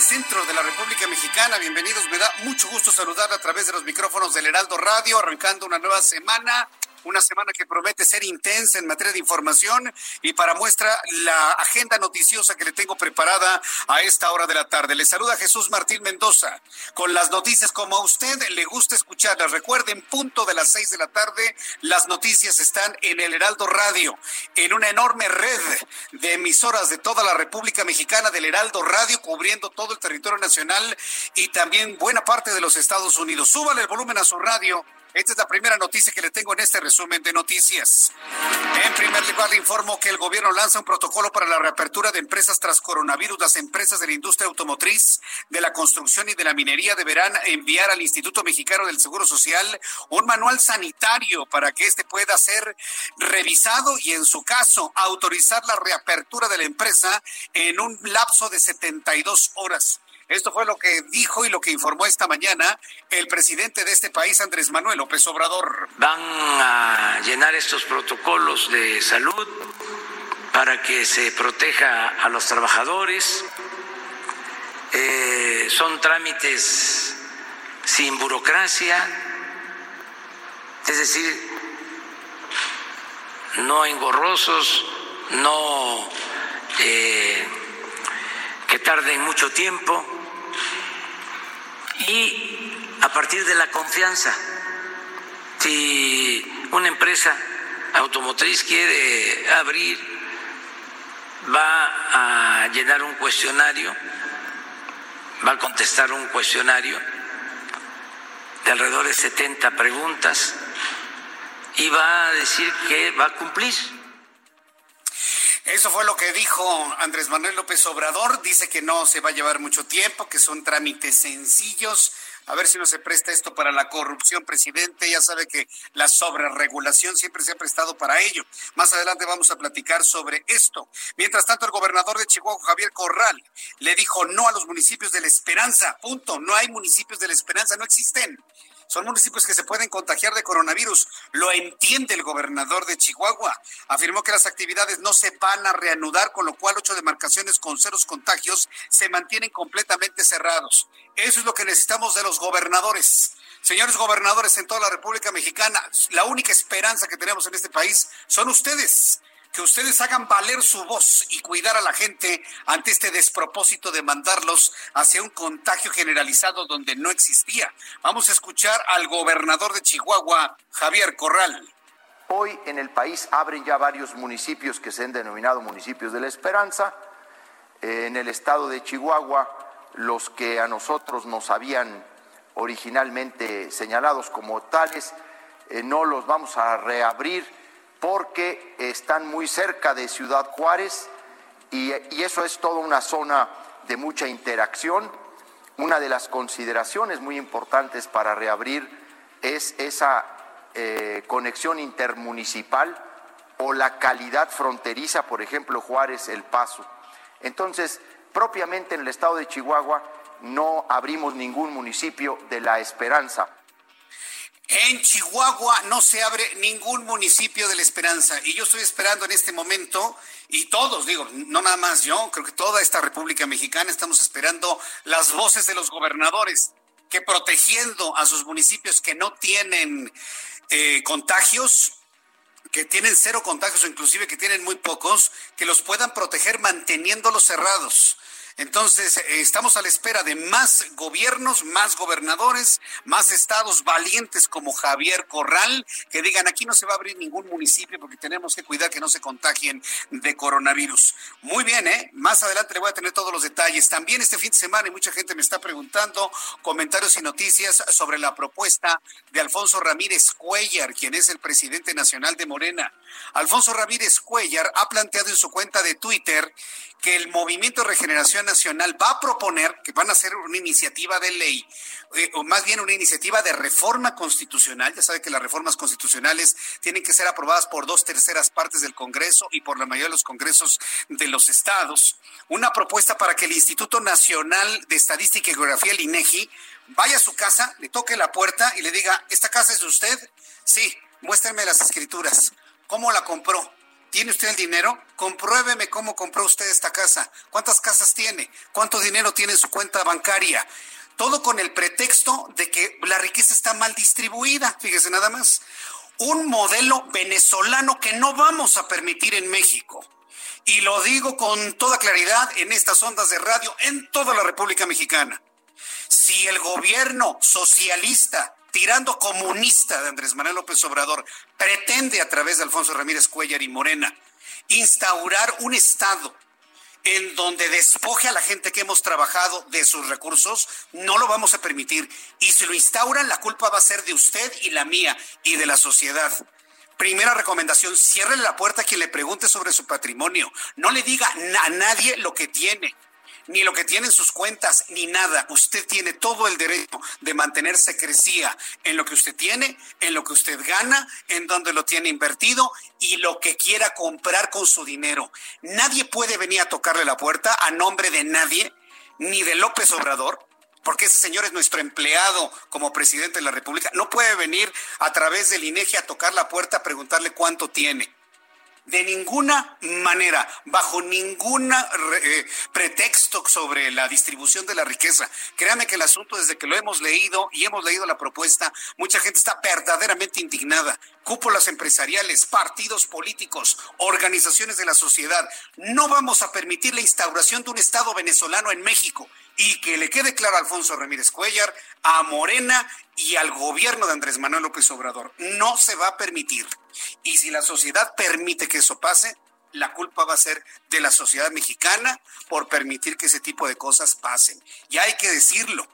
Centro de la República Mexicana. Bienvenidos, me da mucho gusto saludar a través de los micrófonos del Heraldo Radio, arrancando una nueva semana. Una semana que promete ser intensa en materia de información y para muestra la agenda noticiosa que le tengo preparada a esta hora de la tarde. Le saluda Jesús Martín Mendoza con las noticias como a usted le gusta escucharlas. Recuerden, punto de las seis de la tarde, las noticias están en el Heraldo Radio, en una enorme red de emisoras de toda la República Mexicana del Heraldo Radio, cubriendo todo el territorio nacional y también buena parte de los Estados Unidos. Súbale el volumen a su radio. Esta es la primera noticia que le tengo en este resumen de noticias. En primer lugar, le informo que el gobierno lanza un protocolo para la reapertura de empresas tras coronavirus. Las empresas de la industria automotriz, de la construcción y de la minería deberán enviar al Instituto Mexicano del Seguro Social un manual sanitario para que éste pueda ser revisado y, en su caso, autorizar la reapertura de la empresa en un lapso de 72 horas. Esto fue lo que dijo y lo que informó esta mañana el presidente de este país, Andrés Manuel López Obrador. Van a llenar estos protocolos de salud para que se proteja a los trabajadores. Eh, son trámites sin burocracia, es decir, no engorrosos, no eh, que tarden mucho tiempo y a partir de la confianza. Si una empresa automotriz quiere abrir, va a llenar un cuestionario, va a contestar un cuestionario de alrededor de 70 preguntas y va a decir que va a cumplir. Eso fue lo que dijo Andrés Manuel López Obrador. Dice que no se va a llevar mucho tiempo, que son trámites sencillos. A ver si no se presta esto para la corrupción, presidente. Ya sabe que la sobreregulación siempre se ha prestado para ello. Más adelante vamos a platicar sobre esto. Mientras tanto, el gobernador de Chihuahua, Javier Corral, le dijo no a los municipios de la Esperanza. Punto. No hay municipios de la Esperanza, no existen. Son municipios que se pueden contagiar de coronavirus. Lo entiende el gobernador de Chihuahua. Afirmó que las actividades no se van a reanudar, con lo cual ocho demarcaciones con ceros contagios se mantienen completamente cerrados. Eso es lo que necesitamos de los gobernadores. Señores gobernadores en toda la República Mexicana, la única esperanza que tenemos en este país son ustedes que ustedes hagan valer su voz y cuidar a la gente ante este despropósito de mandarlos hacia un contagio generalizado donde no existía. Vamos a escuchar al gobernador de Chihuahua, Javier Corral. Hoy en el país abren ya varios municipios que se han denominado municipios de la esperanza. En el estado de Chihuahua, los que a nosotros nos habían originalmente señalados como tales, eh, no los vamos a reabrir porque están muy cerca de Ciudad Juárez y, eso es toda una zona de mucha interacción. Una de las consideraciones muy importantes para reabrir es esa eh, conexión intermunicipal o la calidad fronteriza, por ejemplo, Juárez, El Paso. Entonces, propiamente en el estado de Chihuahua no abrimos ningún municipio de la Esperanza. En Chihuahua no se abre ningún municipio de la Esperanza y yo estoy esperando en este momento y todos, digo, no nada más yo, creo que toda esta República Mexicana estamos esperando las voces de los gobernadores que protegiendo a sus municipios que no tienen eh, contagios, que tienen cero contagios o inclusive que tienen muy pocos, que los puedan proteger manteniéndolos cerrados. Entonces, eh, estamos a la espera de más gobiernos, más gobernadores, más estados valientes como Javier Corral, que digan aquí no se va a abrir ningún municipio porque tenemos que cuidar que no se contagien de coronavirus. Muy bien, ¿eh? Más adelante le voy a tener todos los detalles. También este fin de semana y mucha gente me está preguntando comentarios y noticias sobre la propuesta de Alfonso Ramírez Cuellar, quien es el presidente nacional de Morena. Alfonso Ramírez Cuellar ha planteado en su cuenta de Twitter que el Movimiento Regeneración Nacional va a proponer que van a hacer una iniciativa de ley, eh, o más bien una iniciativa de reforma constitucional. Ya sabe que las reformas constitucionales tienen que ser aprobadas por dos terceras partes del Congreso y por la mayoría de los congresos de los estados. Una propuesta para que el Instituto Nacional de Estadística y Geografía, el INEGI, vaya a su casa, le toque la puerta y le diga, ¿esta casa es de usted? Sí, muéstrenme las escrituras. ¿Cómo la compró? ¿Tiene usted el dinero? Compruébeme cómo compró usted esta casa. ¿Cuántas casas tiene? ¿Cuánto dinero tiene en su cuenta bancaria? Todo con el pretexto de que la riqueza está mal distribuida. Fíjese nada más. Un modelo venezolano que no vamos a permitir en México. Y lo digo con toda claridad en estas ondas de radio en toda la República Mexicana. Si el gobierno socialista tirando comunista de Andrés Manuel López Obrador, pretende a través de Alfonso Ramírez Cuellar y Morena instaurar un Estado en donde despoje a la gente que hemos trabajado de sus recursos, no lo vamos a permitir. Y si lo instauran, la culpa va a ser de usted y la mía y de la sociedad. Primera recomendación, cierre la puerta a quien le pregunte sobre su patrimonio. No le diga a nadie lo que tiene ni lo que tiene en sus cuentas, ni nada. Usted tiene todo el derecho de mantener secrecía en lo que usted tiene, en lo que usted gana, en donde lo tiene invertido y lo que quiera comprar con su dinero. Nadie puede venir a tocarle la puerta a nombre de nadie, ni de López Obrador, porque ese señor es nuestro empleado como presidente de la República. No puede venir a través del INEGI a tocar la puerta a preguntarle cuánto tiene de ninguna manera, bajo ningún eh, pretexto sobre la distribución de la riqueza. Créame que el asunto, desde que lo hemos leído y hemos leído la propuesta, mucha gente está verdaderamente indignada. Cúpulas empresariales, partidos políticos, organizaciones de la sociedad. No vamos a permitir la instauración de un Estado venezolano en México. Y que le quede claro a Alfonso Ramírez Cuellar, a Morena y al gobierno de Andrés Manuel López Obrador. No se va a permitir. Y si la sociedad permite que eso pase, la culpa va a ser de la sociedad mexicana por permitir que ese tipo de cosas pasen. Y hay que decirlo.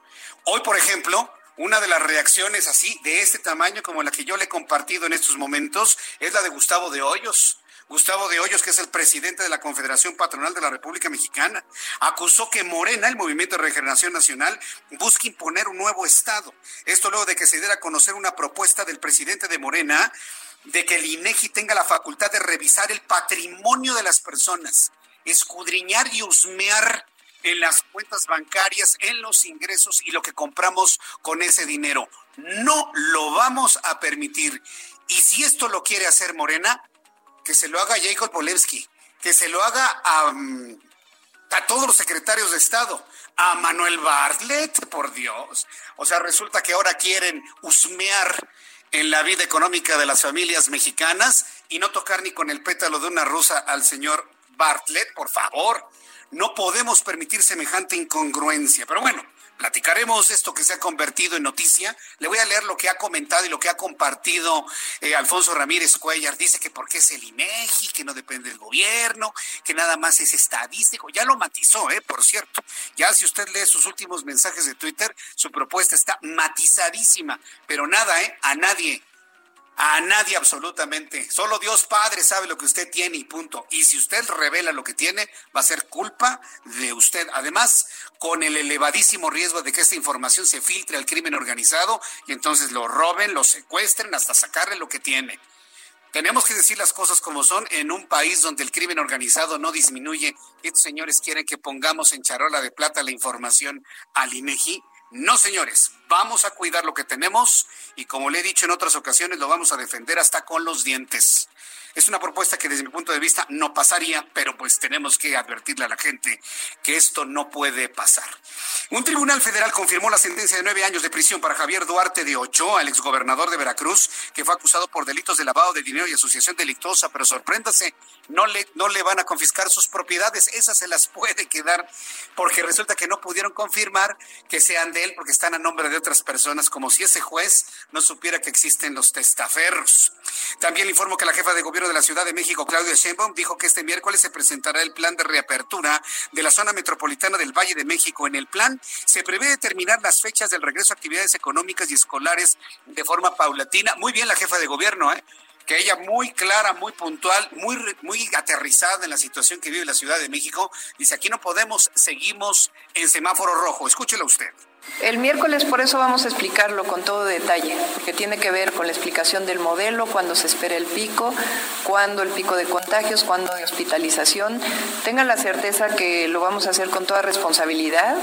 Hoy, por ejemplo, una de las reacciones así, de este tamaño como la que yo le he compartido en estos momentos, es la de Gustavo de Hoyos. Gustavo de Hoyos, que es el presidente de la Confederación Patronal de la República Mexicana, acusó que Morena, el Movimiento de Regeneración Nacional, busca imponer un nuevo Estado. Esto luego de que se diera a conocer una propuesta del presidente de Morena de que el INEGI tenga la facultad de revisar el patrimonio de las personas, escudriñar y husmear en las cuentas bancarias, en los ingresos y lo que compramos con ese dinero. No lo vamos a permitir. Y si esto lo quiere hacer Morena, que se lo haga Jacob Polewski, que se lo haga a, a todos los secretarios de Estado, a Manuel Bartlett, por Dios. O sea, resulta que ahora quieren husmear en la vida económica de las familias mexicanas y no tocar ni con el pétalo de una rusa al señor Bartlett, por favor. No podemos permitir semejante incongruencia. Pero bueno, platicaremos esto que se ha convertido en noticia. Le voy a leer lo que ha comentado y lo que ha compartido eh, Alfonso Ramírez Cuellar. Dice que porque es el INEGI, que no depende del gobierno, que nada más es estadístico. Ya lo matizó, eh, por cierto. Ya si usted lee sus últimos mensajes de Twitter, su propuesta está matizadísima. Pero nada, eh, a nadie a nadie absolutamente. Solo Dios Padre sabe lo que usted tiene y punto. Y si usted revela lo que tiene, va a ser culpa de usted. Además, con el elevadísimo riesgo de que esta información se filtre al crimen organizado y entonces lo roben, lo secuestren hasta sacarle lo que tiene. Tenemos que decir las cosas como son en un país donde el crimen organizado no disminuye. Estos señores quieren que pongamos en charola de plata la información al INEGI No, señores, vamos a cuidar lo que tenemos y como le he dicho en otras ocasiones, lo vamos a defender hasta con los dientes. Es una propuesta que desde mi punto de vista no pasaría, pero pues tenemos que advertirle a la gente que esto no puede pasar. Un tribunal federal confirmó la sentencia de nueve años de prisión para Javier Duarte de Ochoa, el exgobernador de Veracruz, que fue acusado por delitos de lavado de dinero y asociación delictuosa, pero sorpréndase, no le, no le van a confiscar sus propiedades, esas se las puede quedar, porque resulta que no pudieron confirmar que sean de él porque están a nombre de otras personas, como si ese juez no supiera que existen los testaferros. También le informo que la jefa de gobierno de la Ciudad de México, Claudia Sheinbaum, dijo que este miércoles se presentará el plan de reapertura de la zona metropolitana del Valle de México. En el plan se prevé determinar las fechas del regreso a actividades económicas y escolares de forma paulatina. Muy bien la jefa de gobierno, ¿eh? Que ella muy clara, muy puntual, muy, muy aterrizada en la situación que vive la Ciudad de México, dice, aquí no podemos, seguimos en semáforo rojo. Escúchelo usted. El miércoles por eso vamos a explicarlo con todo detalle, porque tiene que ver con la explicación del modelo, cuándo se espera el pico, cuándo el pico de contagios, cuándo de hospitalización. Tengan la certeza que lo vamos a hacer con toda responsabilidad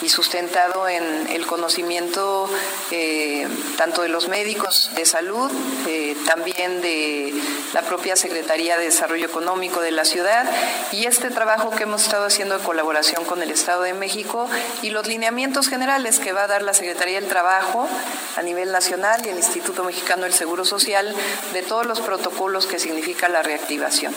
y sustentado en el conocimiento eh, tanto de los médicos de salud, eh, también de la propia Secretaría de Desarrollo Económico de la ciudad y este trabajo que hemos estado haciendo en colaboración con el Estado de México y los lineamientos generales que va a dar la Secretaría del Trabajo a nivel nacional y el Instituto Mexicano del Seguro Social de todos los protocolos que significa la reactivación.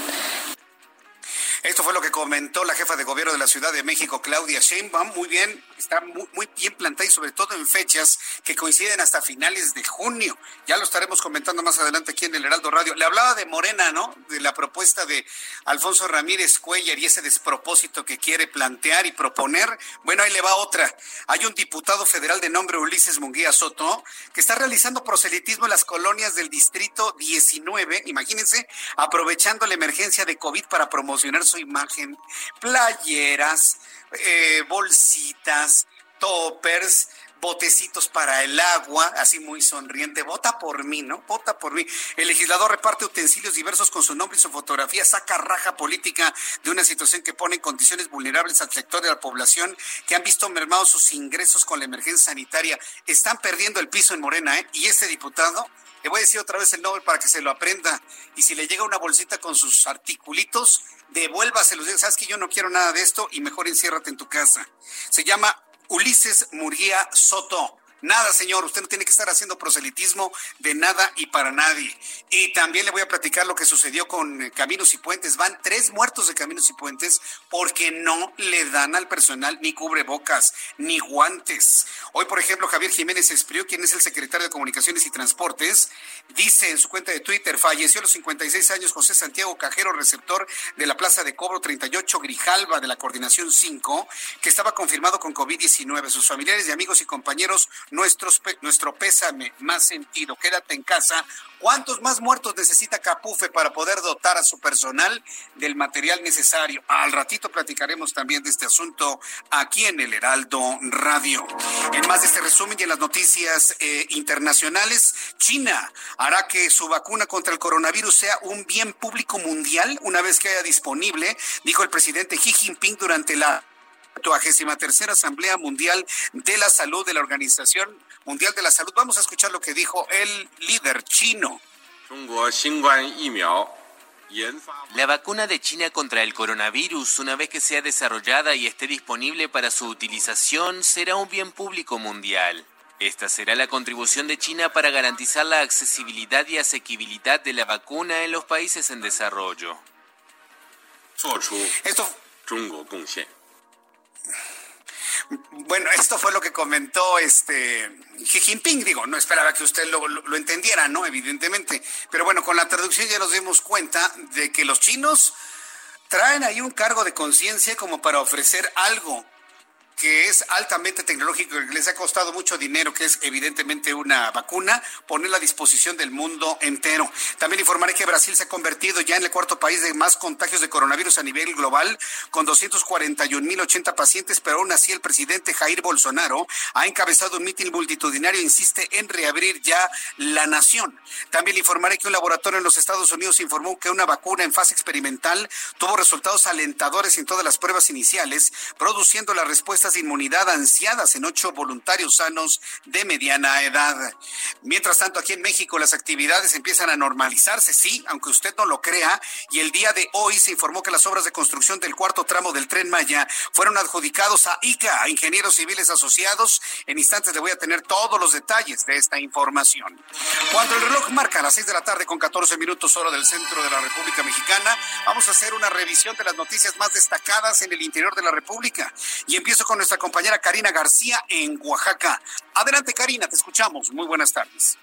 Esto fue lo que comentó la jefa de gobierno de la Ciudad de México, Claudia Sheinbaum. Muy bien, está muy, muy, bien plantada y sobre todo en fechas que coinciden hasta finales de junio. Ya lo estaremos comentando más adelante aquí en el Heraldo Radio. Le hablaba de Morena, ¿no? De la propuesta de Alfonso Ramírez Cuellar y ese despropósito que quiere plantear y proponer. Bueno, ahí le va otra. Hay un diputado federal de nombre Ulises Munguía Soto que está realizando proselitismo en las colonias del distrito 19, imagínense, aprovechando la emergencia de COVID para promocionar su imagen, playeras, eh, bolsitas, toppers, botecitos para el agua, así muy sonriente, vota por mí, ¿no? Vota por mí. El legislador reparte utensilios diversos con su nombre y su fotografía, saca raja política de una situación que pone en condiciones vulnerables al sector de la población que han visto mermados sus ingresos con la emergencia sanitaria. Están perdiendo el piso en Morena, ¿eh? Y este diputado le voy a decir otra vez el nombre para que se lo aprenda. Y si le llega una bolsita con sus articulitos, devuélvaselos. Sabes que yo no quiero nada de esto y mejor enciérrate en tu casa. Se llama Ulises Murguía Soto. Nada, señor, usted no tiene que estar haciendo proselitismo de nada y para nadie. Y también le voy a platicar lo que sucedió con eh, Caminos y Puentes. Van tres muertos de Caminos y Puentes porque no le dan al personal ni cubrebocas ni guantes. Hoy, por ejemplo, Javier Jiménez Espriu, quien es el secretario de Comunicaciones y Transportes, dice en su cuenta de Twitter, falleció a los 56 años José Santiago Cajero, receptor de la Plaza de Cobro 38 Grijalva de la Coordinación 5, que estaba confirmado con COVID-19. Sus familiares y amigos y compañeros nuestro pésame más sentido. Quédate en casa. ¿Cuántos más muertos necesita Capufe para poder dotar a su personal del material necesario? Al ratito platicaremos también de este asunto aquí en el Heraldo Radio. En más de este resumen y en las noticias eh, internacionales, China hará que su vacuna contra el coronavirus sea un bien público mundial una vez que haya disponible, dijo el presidente Xi Jinping durante la tercera Asamblea Mundial de la Salud de la Organización Mundial de la Salud. Vamos a escuchar lo que dijo el líder chino. La vacuna de China contra el coronavirus, una vez que sea desarrollada y esté disponible para su utilización, será un bien público mundial. Esta será la contribución de China para garantizar la accesibilidad y asequibilidad de la vacuna en los países en desarrollo. Esto, bueno, esto fue lo que comentó este Xi Jinping. Digo, no esperaba que usted lo, lo, entendiera, ¿no? Evidentemente. Pero bueno, con la traducción ya nos dimos cuenta de que los chinos traen ahí un cargo de conciencia como para ofrecer algo que es altamente tecnológico que les ha costado mucho dinero, que es evidentemente una vacuna, ponerla a disposición del mundo entero. También informaré que Brasil se ha convertido ya en el cuarto país de más contagios de coronavirus a nivel global, con 241.080 pacientes, pero aún así el presidente Jair Bolsonaro ha encabezado un mitin multitudinario e insiste en reabrir ya la nación. También informaré que un laboratorio en los Estados Unidos informó que una vacuna en fase experimental tuvo resultados alentadores en todas las pruebas iniciales, produciendo las inmunidad ansiadas en ocho voluntarios sanos de mediana edad. Mientras tanto, aquí en México las actividades empiezan a normalizarse, sí, aunque usted no lo crea, y el día de hoy se informó que las obras de construcción del cuarto tramo del tren Maya fueron adjudicados a ICA, a Ingenieros Civiles Asociados. En instantes le voy a tener todos los detalles de esta información. Cuando el reloj marca las seis de la tarde con 14 minutos hora del centro de la República Mexicana, vamos a hacer una revisión de las noticias más destacadas en el interior de la República. Y empiezo con nuestra compañera Karina García en Oaxaca. Adelante, Karina, te escuchamos. Muy buenas tardes.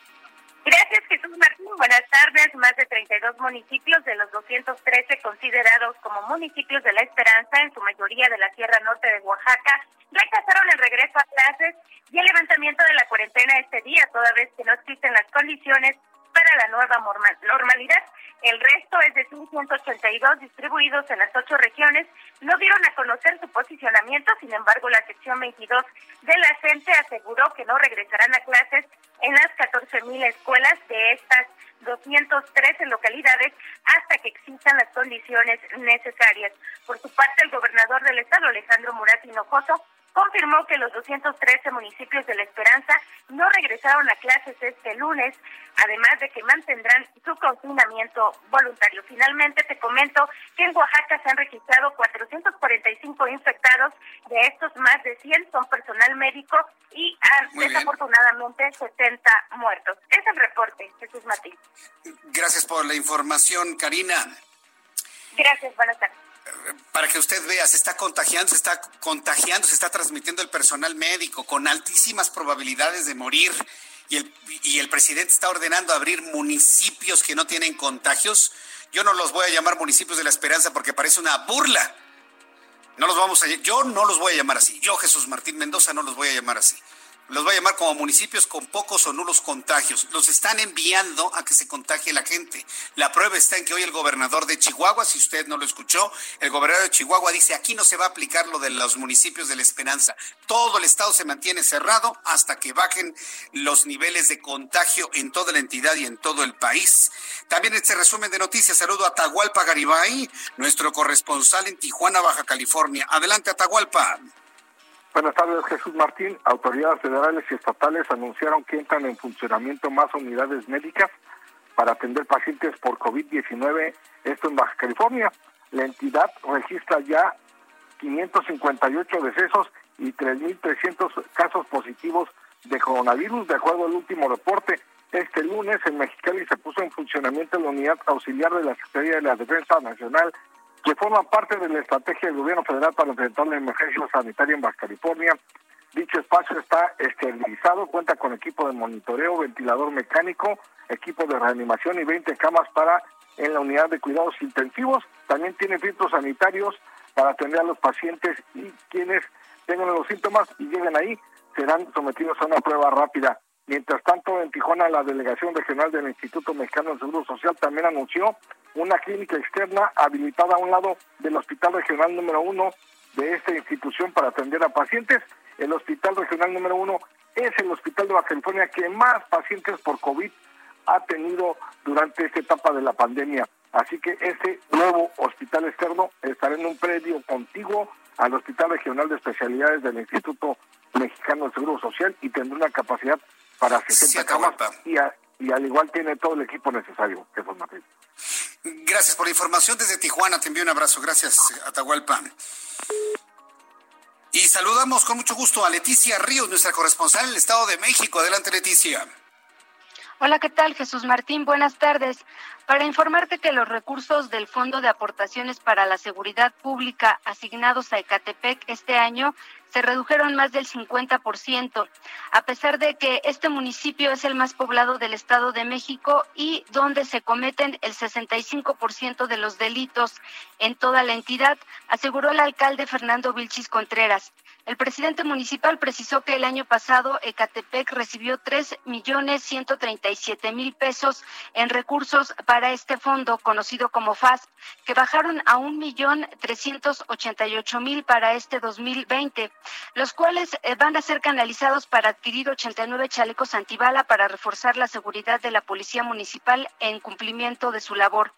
Gracias, Jesús Martín. Buenas tardes. Más de 32 municipios de los 213 considerados como municipios de la Esperanza, en su mayoría de la Sierra Norte de Oaxaca, rechazaron el regreso a clases y el levantamiento de la cuarentena este día, toda vez que no existen las condiciones para la nueva normalidad. El resto, es decir, 182 distribuidos en las ocho regiones, no dieron a conocer su posicionamiento. Sin embargo, la sección 22 de la CENTE aseguró que no regresarán a clases en las 14.000 escuelas de estas 213 localidades hasta que existan las condiciones necesarias. Por su parte, el gobernador del estado, Alejandro Murat Hinojoso, confirmó que los 213 municipios de La Esperanza no regresaron a clases este lunes, además de que mantendrán su confinamiento voluntario. Finalmente, te comento que en Oaxaca se han registrado 445 infectados, de estos más de 100 son personal médico y han desafortunadamente 70 muertos. Es el reporte, Jesús Martín. Gracias por la información, Karina. Gracias, buenas tardes para que usted vea, se está contagiando, se está contagiando, se está transmitiendo el personal médico con altísimas probabilidades de morir y el, y el presidente está ordenando abrir municipios que no tienen contagios. Yo no los voy a llamar municipios de la esperanza porque parece una burla. No los vamos a, yo no los voy a llamar así. Yo, Jesús Martín Mendoza, no los voy a llamar así los voy a llamar como municipios con pocos o nulos contagios. Los están enviando a que se contagie la gente. La prueba está en que hoy el gobernador de Chihuahua, si usted no lo escuchó, el gobernador de Chihuahua dice, aquí no se va a aplicar lo de los municipios de la esperanza. Todo el estado se mantiene cerrado hasta que bajen los niveles de contagio en toda la entidad y en todo el país. También este resumen de noticias, saludo a Atahualpa Garibay, nuestro corresponsal en Tijuana, Baja California. Adelante, Atahualpa. Buenas tardes, Jesús Martín. Autoridades federales y estatales anunciaron que entran en funcionamiento más unidades médicas para atender pacientes por COVID-19, esto en Baja California. La entidad registra ya 558 decesos y 3.300 casos positivos de coronavirus, de acuerdo al último reporte. Este lunes en Mexicali se puso en funcionamiento la unidad auxiliar de la Secretaría de la Defensa Nacional que forma parte de la estrategia del gobierno federal para enfrentar la emergencia sanitaria en Baja California. Dicho espacio está esterilizado, cuenta con equipo de monitoreo, ventilador mecánico, equipo de reanimación y 20 camas para en la unidad de cuidados intensivos. También tiene filtros sanitarios para atender a los pacientes y quienes tengan los síntomas y lleguen ahí serán sometidos a una prueba rápida. Mientras tanto, en Tijuana, la Delegación Regional del Instituto Mexicano del Seguro Social también anunció una clínica externa habilitada a un lado del Hospital Regional número uno de esta institución para atender a pacientes. El Hospital Regional número uno es el hospital de Baja California que más pacientes por COVID ha tenido durante esta etapa de la pandemia. Así que este nuevo hospital externo estará en un predio contiguo al Hospital Regional de Especialidades del Instituto Mexicano del Seguro Social y tendrá una capacidad para 60 camas y, y, al igual tiene todo el equipo necesario, Martín. Gracias por la información desde Tijuana. Te envío un abrazo. Gracias, Atahualpa. Y saludamos con mucho gusto a Leticia Ríos, nuestra corresponsal en el Estado de México. Adelante, Leticia. Hola, ¿qué tal? Jesús Martín, buenas tardes. Para informarte que los recursos del Fondo de Aportaciones para la Seguridad Pública asignados a Ecatepec este año se redujeron más del 50%, a pesar de que este municipio es el más poblado del Estado de México y donde se cometen el 65% de los delitos en toda la entidad, aseguró el alcalde Fernando Vilchis Contreras. El presidente municipal precisó que el año pasado Ecatepec recibió tres millones siete mil pesos en recursos para este fondo conocido como FASP, que bajaron a un millón trescientos ocho mil para este 2020. los cuales eh, van a ser canalizados para adquirir 89 chalecos antibala para reforzar la seguridad de la Policía Municipal en cumplimiento de su labor.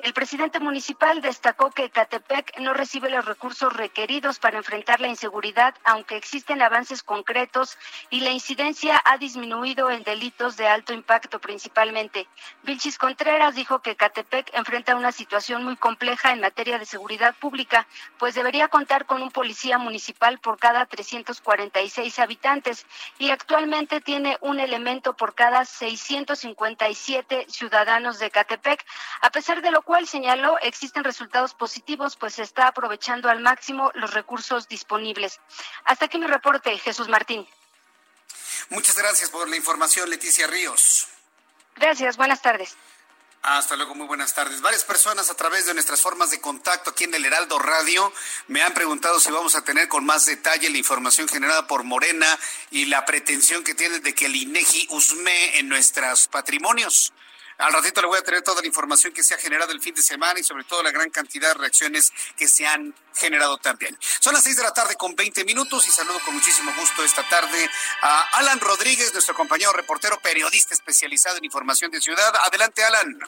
El presidente municipal destacó que Catepec no recibe los recursos requeridos para enfrentar la inseguridad, aunque existen avances concretos y la incidencia ha disminuido en delitos de alto impacto principalmente. Vilchis Contreras dijo que Catepec enfrenta una situación muy compleja en materia de seguridad pública, pues debería contar con un policía municipal por cada 346 habitantes y actualmente tiene un elemento por cada 657 ciudadanos de Catepec, a pesar de lo cual señaló existen resultados positivos, pues se está aprovechando al máximo los recursos disponibles. Hasta aquí mi reporte, Jesús Martín. Muchas gracias por la información, Leticia Ríos. Gracias, buenas tardes. Hasta luego, muy buenas tardes. Varias personas a través de nuestras formas de contacto aquí en el Heraldo Radio me han preguntado si vamos a tener con más detalle la información generada por Morena y la pretensión que tiene de que el INEGI usme en nuestros patrimonios. Al ratito le voy a tener toda la información que se ha generado el fin de semana y sobre todo la gran cantidad de reacciones que se han generado también. Son las seis de la tarde con 20 minutos y saludo con muchísimo gusto esta tarde a Alan Rodríguez, nuestro compañero reportero, periodista especializado en información de ciudad. Adelante, Alan.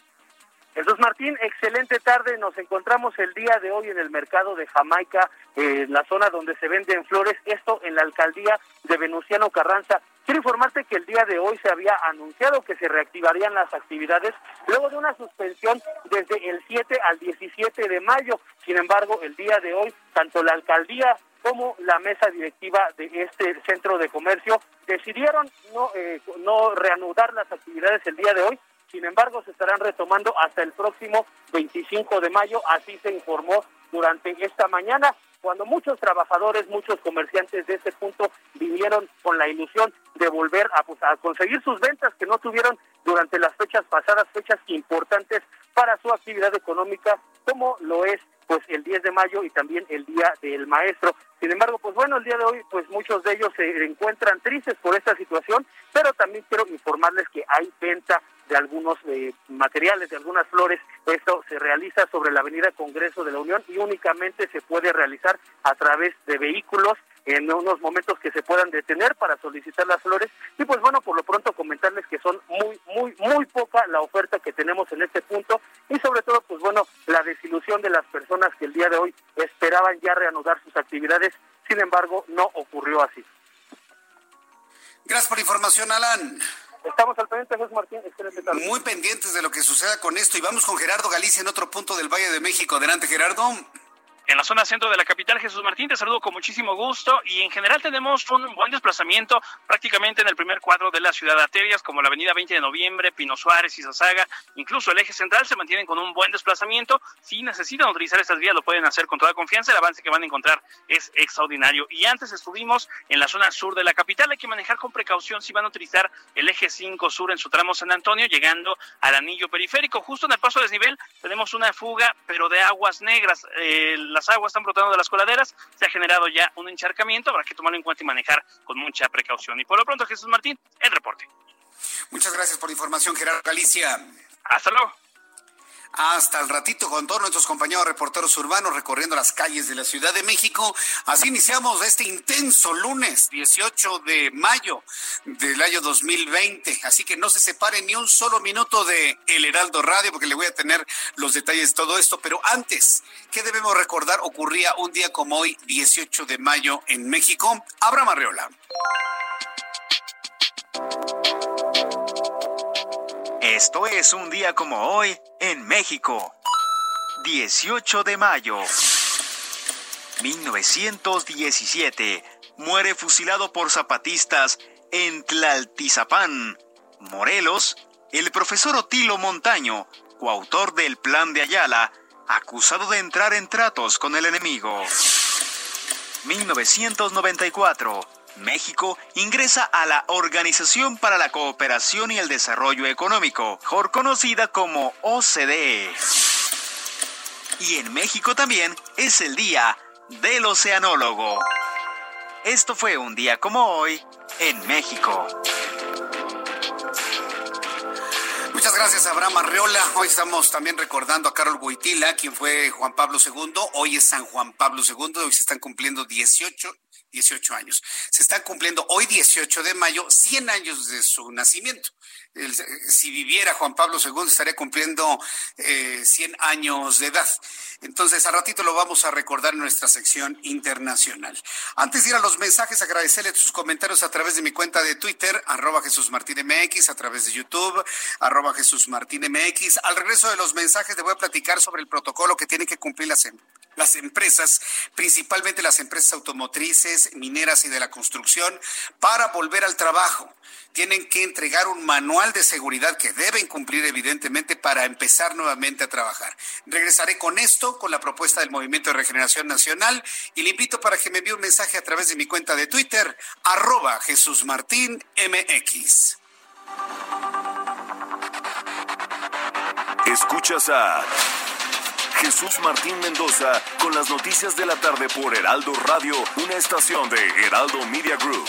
Jesús Martín, excelente tarde. Nos encontramos el día de hoy en el mercado de Jamaica, en la zona donde se venden flores, esto en la alcaldía de Venustiano Carranza. Quiero informarte que el día de hoy se había anunciado que se reactivarían las actividades luego de una suspensión desde el 7 al 17 de mayo. Sin embargo, el día de hoy, tanto la alcaldía como la mesa directiva de este centro de comercio decidieron no, eh, no reanudar las actividades el día de hoy. Sin embargo, se estarán retomando hasta el próximo 25 de mayo, así se informó durante esta mañana cuando muchos trabajadores, muchos comerciantes de este punto vinieron con la ilusión de volver a, pues, a conseguir sus ventas que no tuvieron durante las fechas pasadas, fechas importantes para su actividad económica, como lo es pues el 10 de mayo y también el Día del Maestro. Sin embargo, pues bueno, el día de hoy pues muchos de ellos se encuentran tristes por esta situación, pero también quiero informarles que hay venta de algunos eh, materiales, de algunas flores. Esto se realiza sobre la Avenida Congreso de la Unión y únicamente se puede realizar a través de vehículos en unos momentos que se puedan detener para solicitar las flores. Y pues bueno, por lo pronto comentarles que son muy, muy, muy poca la oferta que tenemos en este punto y sobre todo, pues bueno, la desilusión de las personas que el día de hoy esperaban ya reanudar sus actividades. Sin embargo, no ocurrió así. Gracias por la información, Alan. Estamos al pendiente, José Martín. Muy pendientes de lo que suceda con esto. Y vamos con Gerardo Galicia en otro punto del Valle de México. Adelante, Gerardo en la zona centro de la capital. Jesús Martín, te saludo con muchísimo gusto y en general tenemos un buen desplazamiento prácticamente en el primer cuadro de la ciudad. Arterias como la avenida 20 de noviembre, Pino Suárez, y Zazaga, incluso el eje central se mantienen con un buen desplazamiento. Si necesitan utilizar estas vías lo pueden hacer con toda confianza. El avance que van a encontrar es extraordinario. Y antes estuvimos en la zona sur de la capital. Hay que manejar con precaución si van a utilizar el eje 5 sur en su tramo San Antonio, llegando al anillo periférico. Justo en el paso de desnivel tenemos una fuga, pero de aguas negras. Eh, las aguas están brotando de las coladeras, se ha generado ya un encharcamiento, habrá que tomarlo en cuenta y manejar con mucha precaución. Y por lo pronto, Jesús Martín, el reporte. Muchas gracias por la información, Gerardo Galicia. Hasta luego. Hasta el ratito con todos nuestros compañeros reporteros urbanos recorriendo las calles de la Ciudad de México. Así iniciamos este intenso lunes 18 de mayo del año 2020. Así que no se separe ni un solo minuto de El Heraldo Radio porque le voy a tener los detalles de todo esto. Pero antes, ¿qué debemos recordar? Ocurría un día como hoy, 18 de mayo en México. Abraham Arreola. Esto es un día como hoy en México. 18 de mayo. 1917. Muere fusilado por zapatistas en Tlaltizapán, Morelos, el profesor Otilo Montaño, coautor del Plan de Ayala, acusado de entrar en tratos con el enemigo. 1994. México ingresa a la Organización para la Cooperación y el Desarrollo Económico, mejor conocida como OCDE. Y en México también es el Día del Oceanólogo. Esto fue un día como hoy en México. Muchas gracias, Abraham Arreola. Hoy estamos también recordando a Carol Boitila, quien fue Juan Pablo II. Hoy es San Juan Pablo II. Hoy se están cumpliendo 18 18 años. Se están cumpliendo hoy 18 de mayo 100 años de su nacimiento. Si viviera Juan Pablo II estaría cumpliendo eh, 100 años de edad. Entonces, a ratito lo vamos a recordar en nuestra sección internacional. Antes de ir a los mensajes, agradecerle sus comentarios a través de mi cuenta de Twitter, arroba Jesús Martín MX, a través de YouTube, arroba Jesús Martín MX. Al regreso de los mensajes, le voy a platicar sobre el protocolo que tienen que cumplir las, em, las empresas, principalmente las empresas automotrices, mineras y de la construcción, para volver al trabajo tienen que entregar un manual de seguridad que deben cumplir evidentemente para empezar nuevamente a trabajar. Regresaré con esto, con la propuesta del Movimiento de Regeneración Nacional y le invito para que me envíe un mensaje a través de mi cuenta de Twitter, arroba Jesús Martín MX. Escuchas a Jesús Martín Mendoza con las noticias de la tarde por Heraldo Radio, una estación de Heraldo Media Group.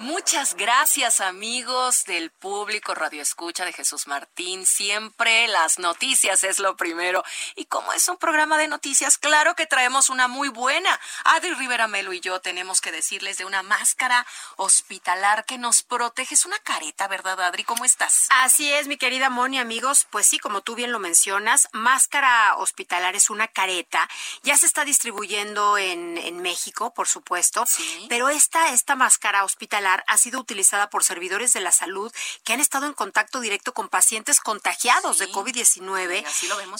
Muchas gracias amigos del público Radio Escucha de Jesús Martín. Siempre las noticias es lo primero. Y como es un programa de noticias, claro que traemos una muy buena. Adri Rivera Melo y yo tenemos que decirles de una máscara hospitalar que nos protege. Es una careta, ¿verdad Adri? ¿Cómo estás? Así es, mi querida Moni, amigos. Pues sí, como tú bien lo mencionas, máscara hospitalar es una careta. Ya se está distribuyendo en, en México, por supuesto. Sí. Pero esta, esta máscara hospitalar ha sido utilizada por servidores de la salud que han estado en contacto directo con pacientes contagiados de COVID-19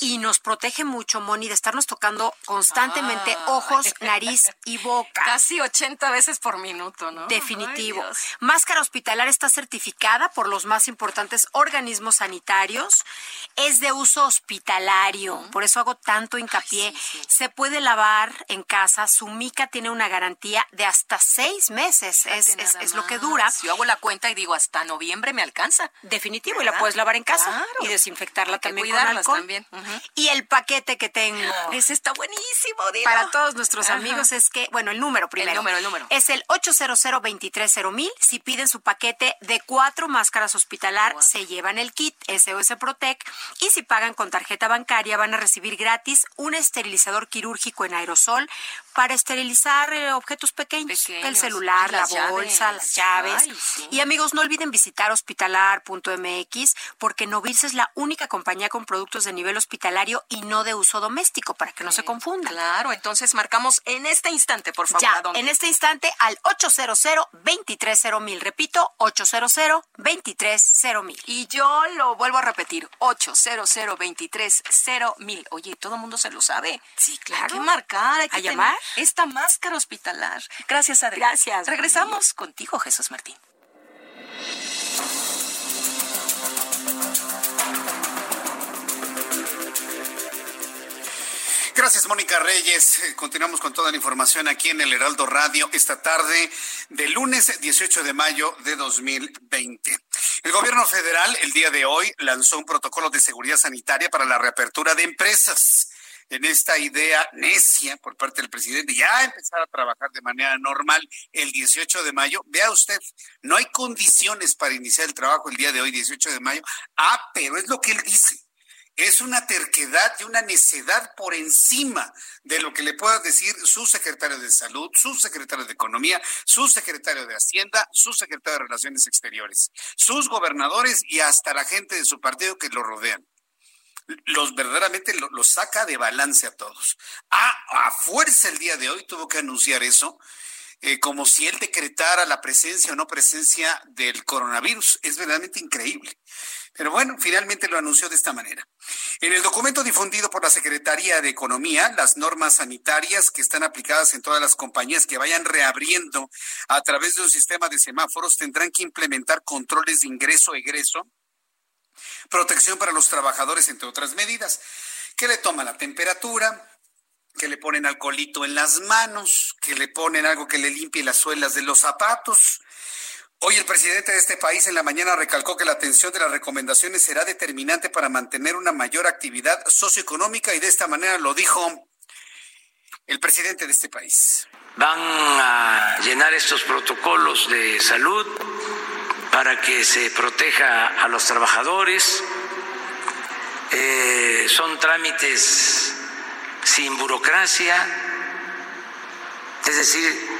y nos protege mucho, Moni, de estarnos tocando constantemente ojos, nariz y boca. Casi 80 veces por minuto, ¿no? Definitivo. Máscara hospitalar está certificada por los más importantes organismos sanitarios. Es de uso hospitalario, por eso hago tanto hincapié. Se puede lavar en casa. Su mica tiene una garantía de hasta seis meses. Es, es, lo que dura. Si yo hago la cuenta y digo hasta noviembre me alcanza. Definitivo, y la puedes lavar en casa y desinfectarla también con alcohol. También. Y el paquete que tengo. Ese está buenísimo. Para todos nuestros amigos es que, bueno, el número primero. El número, el número. Es el 800 mil Si piden su paquete de cuatro máscaras hospitalar, se llevan el kit SOS Protec. Y si pagan con tarjeta bancaria, van a recibir gratis un esterilizador quirúrgico en aerosol para esterilizar eh, objetos pequeños, el celular, la bolsa, las llaves. Y amigos, no olviden visitar hospitalar.mx porque Novirse es la única compañía con productos de nivel hospitalario y no de uso doméstico, para que no se confundan. Claro, entonces marcamos en este instante, por favor. Ya, en este instante al 800 230 mil. Repito, 800 230 mil. Y yo lo vuelvo a repetir, 800 230 mil. Oye, todo el mundo se lo sabe. Sí, claro. Hay que marcar, hay que ¿A llamar? esta máscara hospitalar. Gracias, Adri. Gracias. Regresamos contigo, Jesús Martín. Gracias, Mónica Reyes. Continuamos con toda la información aquí en el Heraldo Radio esta tarde de lunes 18 de mayo de 2020. El gobierno federal el día de hoy lanzó un protocolo de seguridad sanitaria para la reapertura de empresas en esta idea necia por parte del presidente ya empezar a trabajar de manera normal el 18 de mayo. Vea usted, no hay condiciones para iniciar el trabajo el día de hoy, 18 de mayo. Ah, pero es lo que él dice. Es una terquedad y una necedad por encima de lo que le pueda decir su secretario de Salud, su secretario de Economía, su secretario de Hacienda, su secretario de Relaciones Exteriores, sus gobernadores y hasta la gente de su partido que lo rodean los verdaderamente los saca de balance a todos. a fuerza el día de hoy tuvo que anunciar eso, eh, como si él decretara la presencia o no presencia del coronavirus. Es verdaderamente increíble. Pero bueno, finalmente lo anunció de esta manera. En el documento difundido por la Secretaría de Economía, las normas sanitarias que están aplicadas en todas las compañías que vayan reabriendo a través de un sistema de semáforos tendrán que implementar controles de ingreso-egreso protección para los trabajadores, entre otras medidas, que le toman la temperatura, que le ponen alcoholito en las manos, que le ponen algo que le limpie las suelas de los zapatos. Hoy el presidente de este país en la mañana recalcó que la atención de las recomendaciones será determinante para mantener una mayor actividad socioeconómica y de esta manera lo dijo el presidente de este país. Van a llenar estos protocolos de salud para que se proteja a los trabajadores. Eh, son trámites sin burocracia, es decir,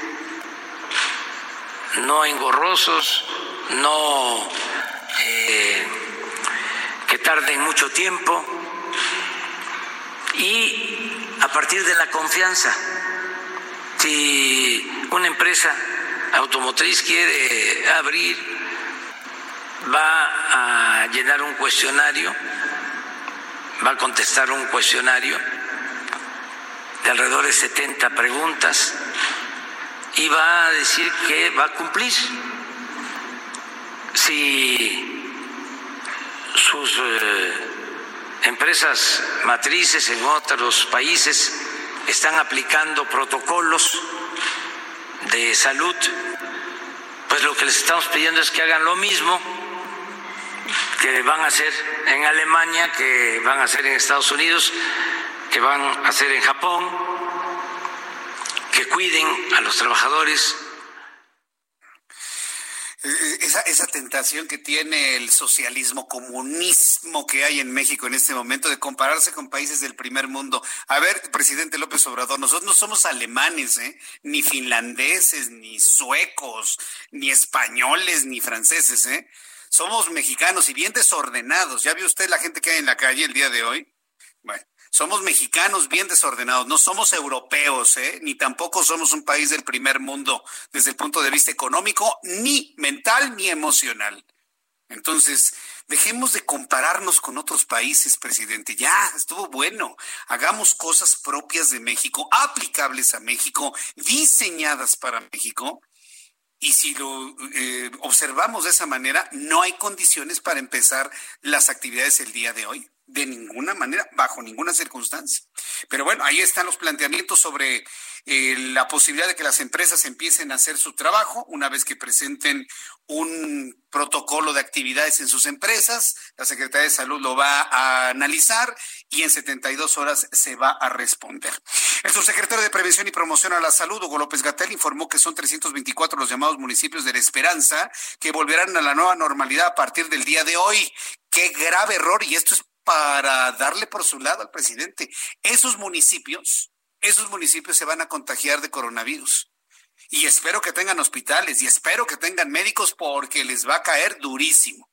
no engorrosos, no eh, que tarden mucho tiempo. Y a partir de la confianza, si una empresa automotriz quiere abrir, va a llenar un cuestionario, va a contestar un cuestionario de alrededor de 70 preguntas y va a decir que va a cumplir. Si sus eh, empresas matrices en otros países están aplicando protocolos de salud, pues lo que les estamos pidiendo es que hagan lo mismo que van a hacer en Alemania, que van a hacer en Estados Unidos, que van a hacer en Japón, que cuiden a los trabajadores. Esa, esa, tentación que tiene el socialismo, comunismo que hay en México en este momento de compararse con países del primer mundo. A ver, presidente López Obrador, nosotros no somos alemanes, ¿eh? ni finlandeses, ni suecos, ni españoles, ni franceses. ¿eh? Somos mexicanos y bien desordenados. ¿Ya vio usted la gente que hay en la calle el día de hoy? Bueno, somos mexicanos bien desordenados, no somos europeos, ¿eh? ni tampoco somos un país del primer mundo desde el punto de vista económico, ni mental, ni emocional. Entonces, dejemos de compararnos con otros países, presidente. Ya, estuvo bueno. Hagamos cosas propias de México, aplicables a México, diseñadas para México. Y si lo eh, observamos de esa manera, no hay condiciones para empezar las actividades el día de hoy de ninguna manera, bajo ninguna circunstancia. Pero bueno, ahí están los planteamientos sobre eh, la posibilidad de que las empresas empiecen a hacer su trabajo una vez que presenten un protocolo de actividades en sus empresas. La Secretaría de Salud lo va a analizar y en 72 horas se va a responder. El subsecretario de Prevención y Promoción a la Salud, Hugo López Gatel, informó que son 324 los llamados municipios de la Esperanza que volverán a la nueva normalidad a partir del día de hoy. Qué grave error y esto es para darle por su lado al presidente. Esos municipios, esos municipios se van a contagiar de coronavirus. Y espero que tengan hospitales y espero que tengan médicos porque les va a caer durísimo.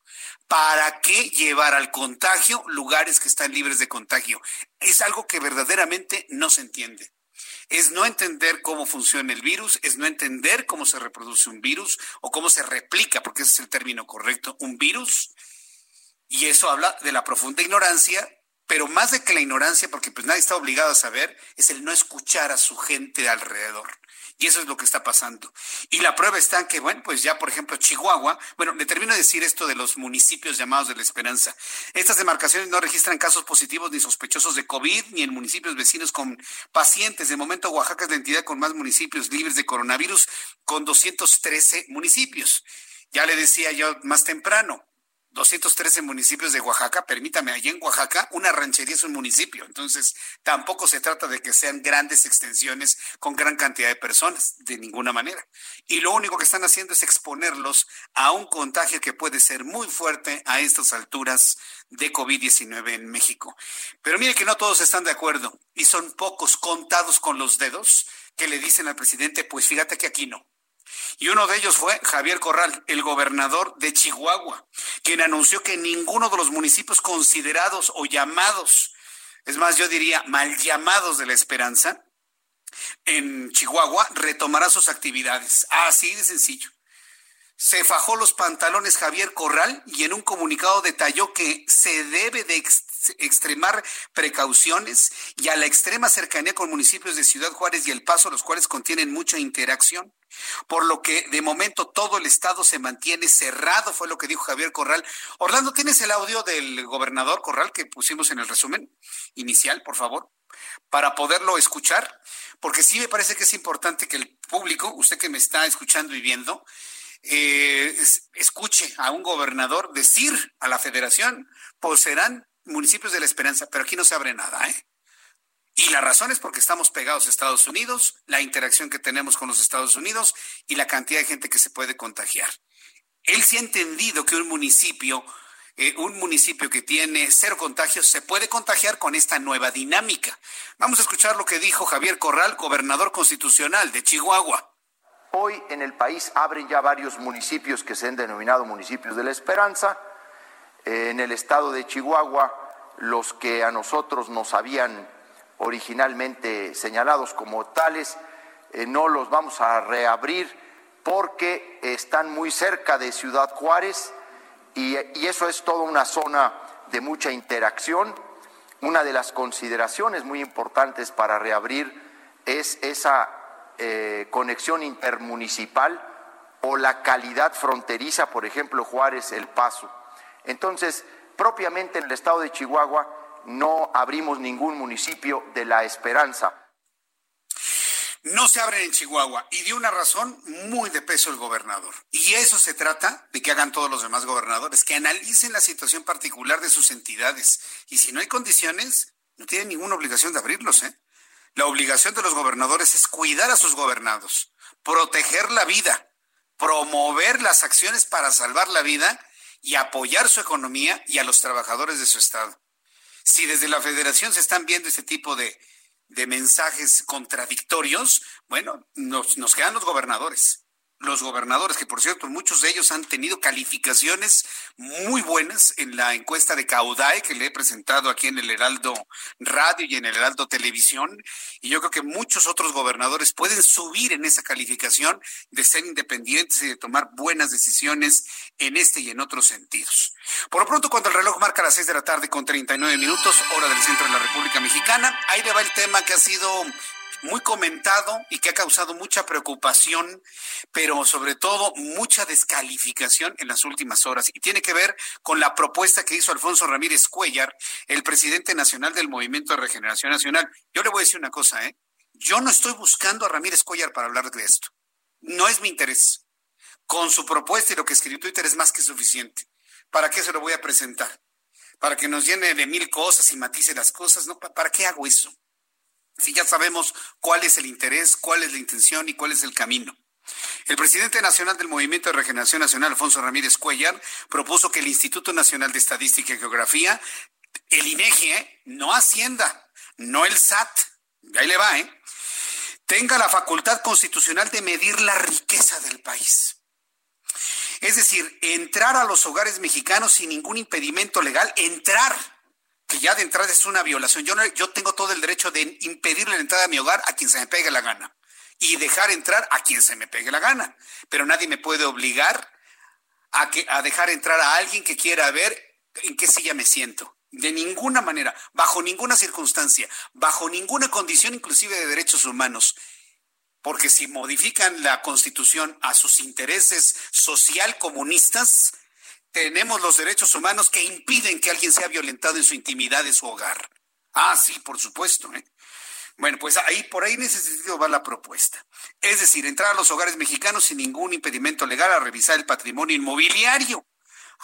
¿Para qué llevar al contagio lugares que están libres de contagio? Es algo que verdaderamente no se entiende. Es no entender cómo funciona el virus, es no entender cómo se reproduce un virus o cómo se replica, porque ese es el término correcto, un virus y eso habla de la profunda ignorancia, pero más de que la ignorancia, porque pues nadie está obligado a saber, es el no escuchar a su gente alrededor. Y eso es lo que está pasando. Y la prueba está en que, bueno, pues ya, por ejemplo, Chihuahua, bueno, le termino de decir esto de los municipios llamados de la esperanza. Estas demarcaciones no registran casos positivos ni sospechosos de COVID, ni en municipios vecinos con pacientes. De momento, Oaxaca es la entidad con más municipios libres de coronavirus, con 213 municipios. Ya le decía yo más temprano, 213 municipios de Oaxaca, permítame, allí en Oaxaca una ranchería es un municipio, entonces tampoco se trata de que sean grandes extensiones con gran cantidad de personas, de ninguna manera. Y lo único que están haciendo es exponerlos a un contagio que puede ser muy fuerte a estas alturas de COVID-19 en México. Pero mire que no todos están de acuerdo y son pocos contados con los dedos que le dicen al presidente, pues fíjate que aquí no. Y uno de ellos fue Javier Corral, el gobernador de Chihuahua, quien anunció que ninguno de los municipios considerados o llamados, es más, yo diría mal llamados de la esperanza, en Chihuahua retomará sus actividades. Así de sencillo. Se fajó los pantalones Javier Corral y en un comunicado detalló que se debe de extremar precauciones y a la extrema cercanía con municipios de Ciudad Juárez y El Paso, los cuales contienen mucha interacción. Por lo que de momento todo el estado se mantiene cerrado, fue lo que dijo Javier Corral. Orlando, ¿tienes el audio del gobernador Corral que pusimos en el resumen inicial, por favor? Para poderlo escuchar, porque sí me parece que es importante que el público, usted que me está escuchando y viendo, eh, escuche a un gobernador decir a la federación, pues serán municipios de la esperanza, pero aquí no se abre nada, ¿eh? Y la razón es porque estamos pegados a Estados Unidos, la interacción que tenemos con los Estados Unidos y la cantidad de gente que se puede contagiar. Él sí ha entendido que un municipio eh, un municipio que tiene cero contagios se puede contagiar con esta nueva dinámica. Vamos a escuchar lo que dijo Javier Corral, gobernador constitucional de Chihuahua. Hoy en el país abren ya varios municipios que se han denominado municipios de la esperanza. En el estado de Chihuahua, los que a nosotros nos habían originalmente señalados como tales, eh, no los vamos a reabrir porque están muy cerca de Ciudad Juárez y, eso es toda una zona de mucha interacción. Una de las consideraciones muy importantes para reabrir es esa eh, conexión intermunicipal o la calidad fronteriza, por ejemplo, Juárez, El Paso. Entonces, propiamente en el estado de Chihuahua no abrimos ningún municipio de la esperanza no se abren en Chihuahua y dio una razón muy de peso el gobernador. Y eso se trata de que hagan todos los demás gobernadores, que analicen la situación particular de sus entidades. Y si no hay condiciones, no tienen ninguna obligación de abrirlos. ¿eh? La obligación de los gobernadores es cuidar a sus gobernados, proteger la vida, promover las acciones para salvar la vida y apoyar su economía y a los trabajadores de su estado. Si desde la federación se están viendo este tipo de de mensajes contradictorios, bueno, nos, nos quedan los gobernadores los gobernadores, que por cierto muchos de ellos han tenido calificaciones muy buenas en la encuesta de Caudae que le he presentado aquí en el Heraldo Radio y en el Heraldo Televisión. Y yo creo que muchos otros gobernadores pueden subir en esa calificación de ser independientes y de tomar buenas decisiones en este y en otros sentidos. Por lo pronto, cuando el reloj marca las seis de la tarde con 39 minutos, hora del centro de la República Mexicana, ahí le va el tema que ha sido muy comentado y que ha causado mucha preocupación, pero sobre todo mucha descalificación en las últimas horas. Y tiene que ver con la propuesta que hizo Alfonso Ramírez Cuellar, el presidente nacional del Movimiento de Regeneración Nacional. Yo le voy a decir una cosa, ¿eh? Yo no estoy buscando a Ramírez Cuellar para hablar de esto. No es mi interés. Con su propuesta y lo que escribió Twitter es más que suficiente. ¿Para qué se lo voy a presentar? ¿Para que nos llene de mil cosas y matice las cosas? No, ¿para qué hago eso? Si ya sabemos cuál es el interés, cuál es la intención y cuál es el camino. El presidente nacional del Movimiento de Regeneración Nacional, Alfonso Ramírez Cuellar, propuso que el Instituto Nacional de Estadística y Geografía, el INEGI, ¿eh? no Hacienda, no el SAT, ahí le va, ¿eh? tenga la facultad constitucional de medir la riqueza del país. Es decir, entrar a los hogares mexicanos sin ningún impedimento legal, entrar que ya de entrada es una violación. Yo, no, yo tengo todo el derecho de impedirle la entrada a mi hogar a quien se me pegue la gana y dejar entrar a quien se me pegue la gana. Pero nadie me puede obligar a, que, a dejar entrar a alguien que quiera ver en qué silla me siento. De ninguna manera, bajo ninguna circunstancia, bajo ninguna condición inclusive de derechos humanos. Porque si modifican la constitución a sus intereses social comunistas, tenemos los derechos humanos que impiden que alguien sea violentado en su intimidad de su hogar. Ah, sí, por supuesto. ¿eh? Bueno, pues ahí por ahí en ese sentido va la propuesta. Es decir, entrar a los hogares mexicanos sin ningún impedimento legal a revisar el patrimonio inmobiliario.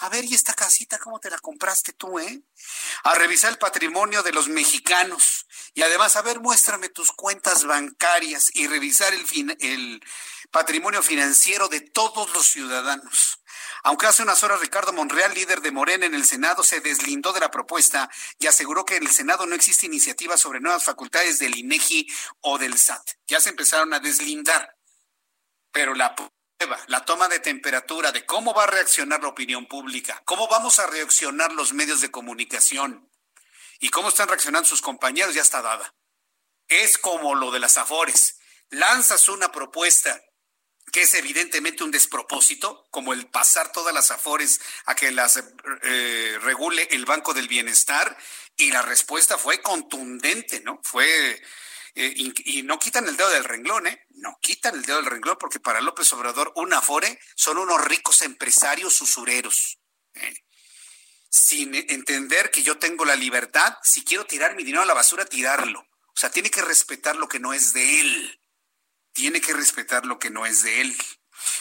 A ver, ¿y esta casita cómo te la compraste tú, eh? A revisar el patrimonio de los mexicanos. Y además, a ver, muéstrame tus cuentas bancarias y revisar el, el patrimonio financiero de todos los ciudadanos. Aunque hace unas horas Ricardo Monreal, líder de Morena en el Senado, se deslindó de la propuesta y aseguró que en el Senado no existe iniciativa sobre nuevas facultades del INEGI o del SAT. Ya se empezaron a deslindar. Pero la prueba, la toma de temperatura de cómo va a reaccionar la opinión pública, cómo vamos a reaccionar los medios de comunicación y cómo están reaccionando sus compañeros ya está dada. Es como lo de las Afores. Lanzas una propuesta es evidentemente un despropósito, como el pasar todas las afores a que las eh, regule el Banco del Bienestar, y la respuesta fue contundente, ¿no? Fue, eh, y, no quitan el dedo del renglón, ¿eh? No quitan el dedo del renglón, porque para López Obrador un afore son unos ricos empresarios usureros. ¿eh? Sin entender que yo tengo la libertad, si quiero tirar mi dinero a la basura, tirarlo. O sea, tiene que respetar lo que no es de él tiene que respetar lo que no es de él.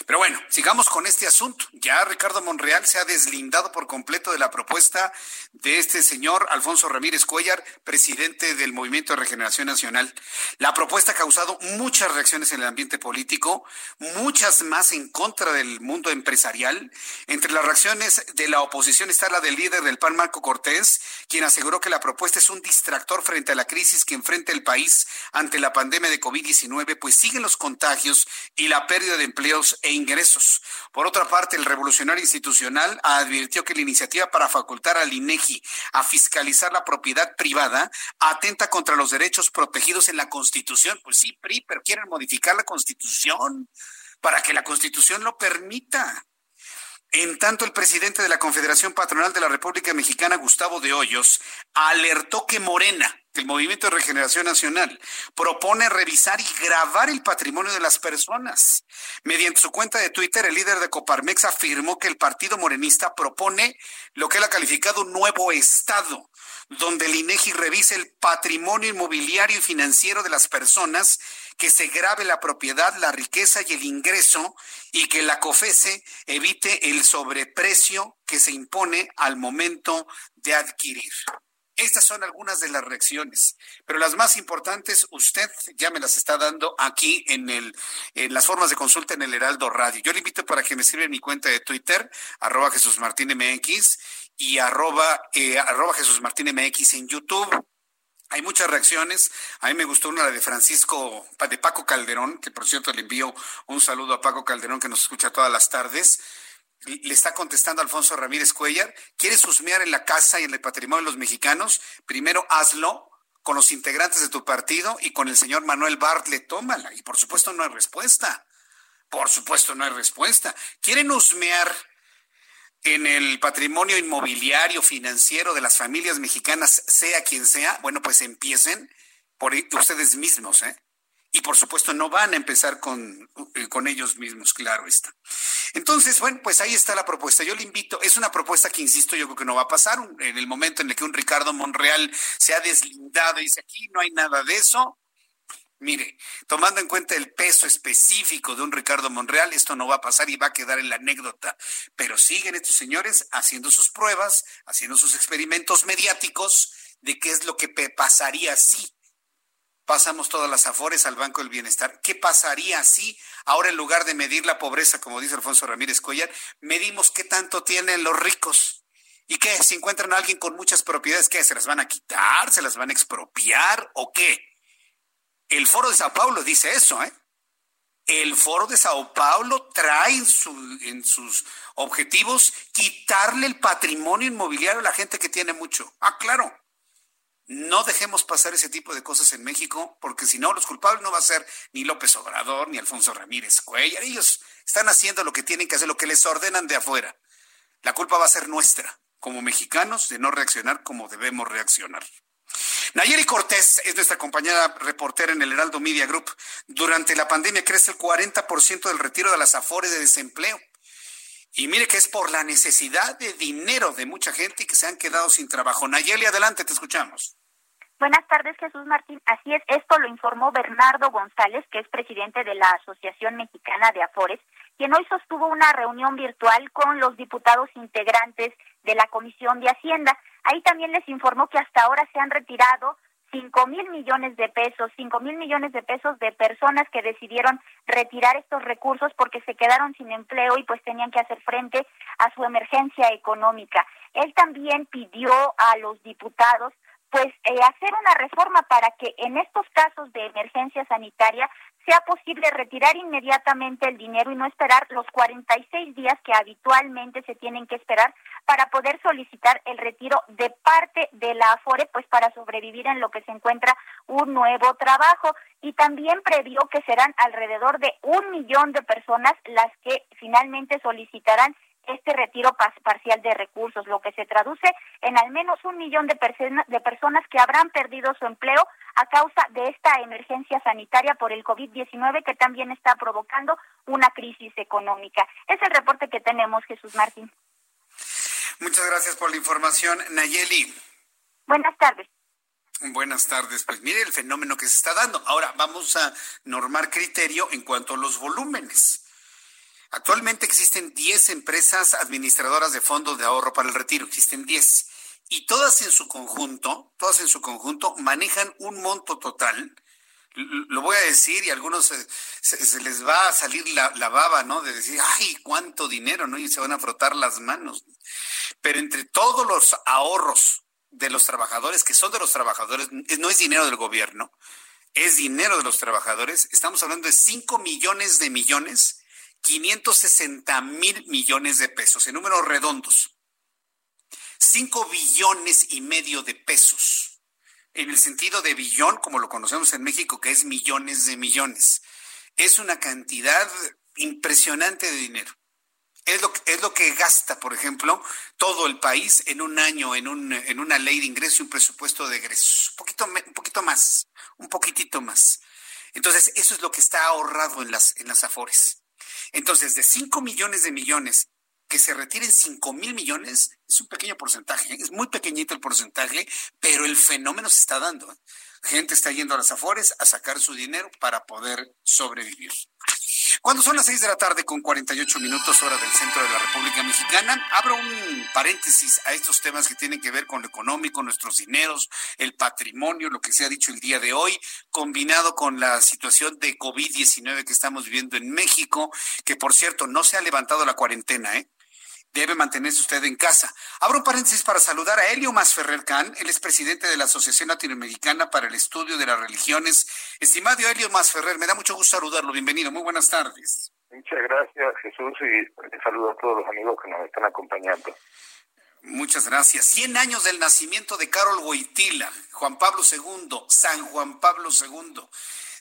Pero bueno, sigamos con este asunto. Ya Ricardo Monreal se ha deslindado por completo de la propuesta de este señor Alfonso Ramírez Cuellar, presidente del Movimiento de Regeneración Nacional. La propuesta ha causado muchas reacciones en el ambiente político, muchas más en contra del mundo empresarial. Entre las reacciones de la oposición está la del líder del PAN, Marco Cortés, quien aseguró que la propuesta es un distractor frente a la crisis que enfrenta el país ante la pandemia de COVID-19, pues siguen los contagios y la pérdida de empleos e ingresos. Por otra parte, el revolucionario institucional advirtió que la iniciativa para facultar al INEGI a fiscalizar la propiedad privada atenta contra los derechos protegidos en la Constitución. Pues sí, PRI, pero quieren modificar la Constitución para que la Constitución lo permita. En tanto, el presidente de la Confederación Patronal de la República Mexicana, Gustavo de Hoyos, alertó que Morena, el Movimiento de Regeneración Nacional, propone revisar y grabar el patrimonio de las personas. Mediante su cuenta de Twitter, el líder de Coparmex afirmó que el partido morenista propone lo que él ha calificado un nuevo Estado, donde el INEGI revise el patrimonio inmobiliario y financiero de las personas que se grabe la propiedad, la riqueza y el ingreso y que la COFESE evite el sobreprecio que se impone al momento de adquirir. Estas son algunas de las reacciones, pero las más importantes usted ya me las está dando aquí en, el, en las formas de consulta en el Heraldo Radio. Yo le invito para que me escriba en mi cuenta de Twitter, arroba Jesús Martín MX y arroba, eh, arroba Jesús Martín MX en YouTube. Hay muchas reacciones. A mí me gustó una de Francisco, de Paco Calderón, que por cierto le envío un saludo a Paco Calderón que nos escucha todas las tardes. Le está contestando Alfonso Ramírez Cuellar. ¿Quieres husmear en la casa y en el patrimonio de los mexicanos? Primero hazlo con los integrantes de tu partido y con el señor Manuel Bartlett. Tómala. Y por supuesto no hay respuesta. Por supuesto no hay respuesta. ¿Quieren husmear en el patrimonio inmobiliario financiero de las familias mexicanas, sea quien sea, bueno, pues empiecen por ustedes mismos, ¿eh? Y por supuesto no van a empezar con, eh, con ellos mismos, claro está. Entonces, bueno, pues ahí está la propuesta. Yo le invito, es una propuesta que, insisto, yo creo que no va a pasar. En el momento en el que un Ricardo Monreal se ha deslindado y dice aquí no hay nada de eso, Mire, tomando en cuenta el peso específico de un Ricardo Monreal, esto no va a pasar y va a quedar en la anécdota. Pero siguen estos señores haciendo sus pruebas, haciendo sus experimentos mediáticos de qué es lo que pasaría si pasamos todas las afores al Banco del Bienestar. ¿Qué pasaría si ahora en lugar de medir la pobreza, como dice Alfonso Ramírez Collar, medimos qué tanto tienen los ricos? ¿Y qué? Si encuentran a alguien con muchas propiedades, ¿qué? ¿Se las van a quitar? ¿Se las van a expropiar? ¿O qué? El Foro de Sao Paulo dice eso, ¿eh? El Foro de Sao Paulo trae en, sus objetivos quitarle el patrimonio inmobiliario a la gente que tiene mucho. Ah, claro. No dejemos pasar ese tipo de cosas en México, porque si no, los culpables no va a ser ni López Obrador, ni Alfonso Ramírez Cuellar. Ellos están haciendo lo que tienen que hacer, lo que les ordenan de afuera. La culpa va a ser nuestra, como mexicanos, de no reaccionar como debemos reaccionar. Nayeli Cortés es nuestra compañera reportera en el Heraldo Media Group. Durante la pandemia crece el 40% del retiro de las afores de desempleo. Y mire que es por la necesidad de dinero de mucha gente que se han quedado sin trabajo. Nayeli, adelante, te escuchamos. Buenas tardes, Jesús Martín. Así es, esto lo informó Bernardo González, que es presidente de la Asociación Mexicana de Afores, quien hoy sostuvo una reunión virtual con los diputados integrantes de la Comisión de Hacienda. Ahí también les informó que hasta ahora se han retirado cinco mil millones de pesos, cinco mil millones de pesos de personas que decidieron retirar estos recursos porque se quedaron sin empleo y pues tenían que hacer frente a su emergencia económica. Él también pidió a los diputados pues eh, hacer una reforma para que en estos casos de emergencia sanitaria sea posible retirar inmediatamente el dinero y no esperar los 46 días que habitualmente se tienen que esperar para poder solicitar el retiro de parte de la AFORE, pues para sobrevivir en lo que se encuentra un nuevo trabajo. Y también previó que serán alrededor de un millón de personas las que finalmente solicitarán este retiro parcial de recursos, lo que se traduce en al menos un millón de, de personas que habrán perdido su empleo a causa de esta emergencia sanitaria por el COVID-19 que también está provocando una crisis económica. Es el reporte que tenemos, Jesús Martín. Muchas gracias por la información, Nayeli. Buenas tardes. Buenas tardes. Pues mire el fenómeno que se está dando. Ahora vamos a normar criterio en cuanto a los volúmenes. Actualmente existen 10 empresas administradoras de fondos de ahorro para el retiro, existen 10. Y todas en su conjunto, todas en su conjunto manejan un monto total lo voy a decir y a algunos se, les va a salir la, baba, ¿no? De decir, ay, cuánto dinero, ¿no? Y se van a frotar las manos. Pero entre todos los ahorros de los trabajadores, que son de los trabajadores, no es dinero del gobierno, es dinero de los trabajadores, estamos hablando de 5 millones de millones, 560 mil millones de pesos, en números redondos. 5 billones y medio de pesos en el sentido de billón, como lo conocemos en México, que es millones de millones. Es una cantidad impresionante de dinero. Es lo, es lo que gasta, por ejemplo, todo el país en un año, en, un, en una ley de ingreso y un presupuesto de egresos. Un poquito, un poquito más, un poquitito más. Entonces, eso es lo que está ahorrado en las, en las AFORES. Entonces, de 5 millones de millones que se retiren 5 mil millones es un pequeño porcentaje, es muy pequeñito el porcentaje, pero el fenómeno se está dando. Gente está yendo a las afores a sacar su dinero para poder sobrevivir. Cuando son las 6 de la tarde con 48 minutos hora del centro de la República Mexicana, abro un paréntesis a estos temas que tienen que ver con lo económico, nuestros dineros, el patrimonio, lo que se ha dicho el día de hoy, combinado con la situación de COVID-19 que estamos viviendo en México, que por cierto no se ha levantado la cuarentena, ¿eh? Debe mantenerse usted en casa. Abro un paréntesis para saludar a Elio Masferrer Can, él es presidente de la Asociación Latinoamericana para el Estudio de las Religiones. Estimado Elio Masferrer, me da mucho gusto saludarlo. Bienvenido, muy buenas tardes. Muchas gracias, Jesús, y saludo a todos los amigos que nos están acompañando. Muchas gracias. 100 años del nacimiento de Carol Wojtyla, Juan Pablo II, San Juan Pablo II.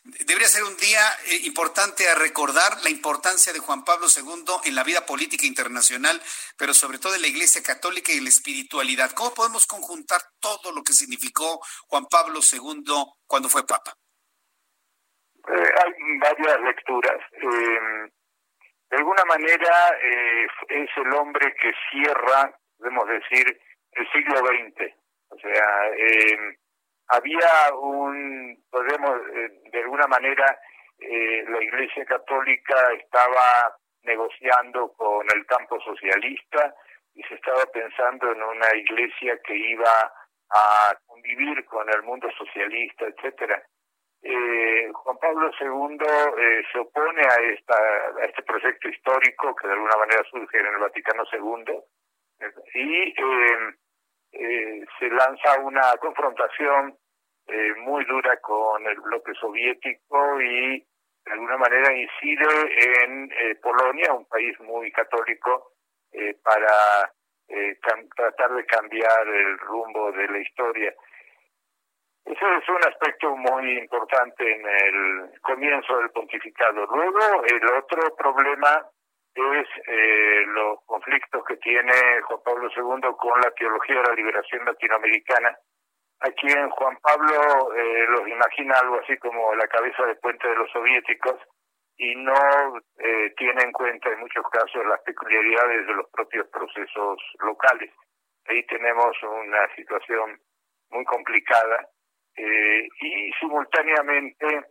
Debería ser un día eh, importante a recordar la importancia de Juan Pablo II en la vida política internacional, pero sobre todo en la Iglesia Católica y en la espiritualidad. ¿Cómo podemos conjuntar todo lo que significó Juan Pablo II cuando fue Papa? Eh, hay varias lecturas. Eh, de alguna manera es el hombre que cierra, podemos decir, el siglo XX. O sea, había un, podemos, eh, de alguna manera, eh, la Iglesia Católica estaba negociando con el campo socialista y se estaba pensando en una iglesia que iba a convivir con el mundo socialista, etcétera. Eh, Juan Pablo II eh, se opone a, esta, a este proyecto histórico que de alguna manera surge en el Vaticano II y eh, eh, se lanza una confrontación eh, muy dura con el bloque soviético y de alguna manera incide en eh, Polonia, un país muy católico, eh, para tratar de cambiar el rumbo de la historia. Ese es un aspecto muy importante en el comienzo del pontificado. Luego, el otro problema es eh, los conflictos que tiene Juan Pablo II con la teología de la liberación latinoamericana, a quien Juan Pablo eh, los imagina algo así como la cabeza de puente de los soviéticos y no eh, tiene en cuenta en muchos casos las peculiaridades de los propios procesos locales. Ahí tenemos una situación muy complicada y simultáneamente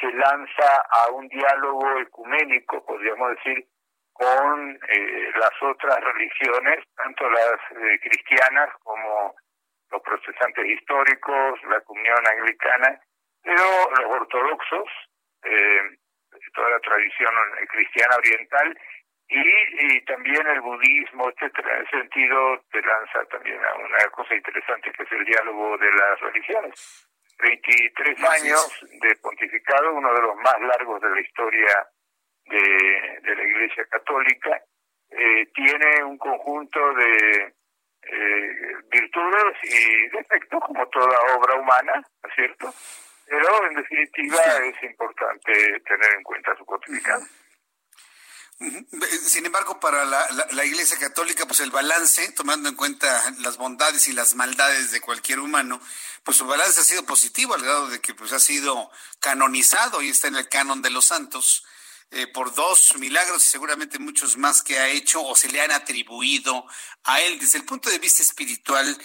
se lanza a un diálogo ecuménico, podríamos decir, con eh, las otras religiones, tanto las eh, cristianas como los protestantes históricos, la comunión anglicana, pero los ortodoxos, eh, toda la tradición cristiana oriental y, también el budismo, etcétera. En ese sentido, te lanza también a una cosa interesante que es el diálogo de las religiones. 23 años de pontificado, uno de los más largos de la historia de, de la Iglesia Católica, eh, tiene un conjunto de eh, virtudes y defectos, como toda obra humana, ¿no es cierto? Pero en definitiva es importante tener en cuenta su pontificado. Sin embargo, para la, Iglesia Católica, pues el balance, tomando en cuenta las bondades y las maldades de cualquier humano, pues su balance ha sido positivo al grado de que pues ha sido canonizado y está en el canon de los santos eh, por dos milagros y seguramente muchos más que ha hecho o se le han atribuido a él. Desde el punto de vista espiritual,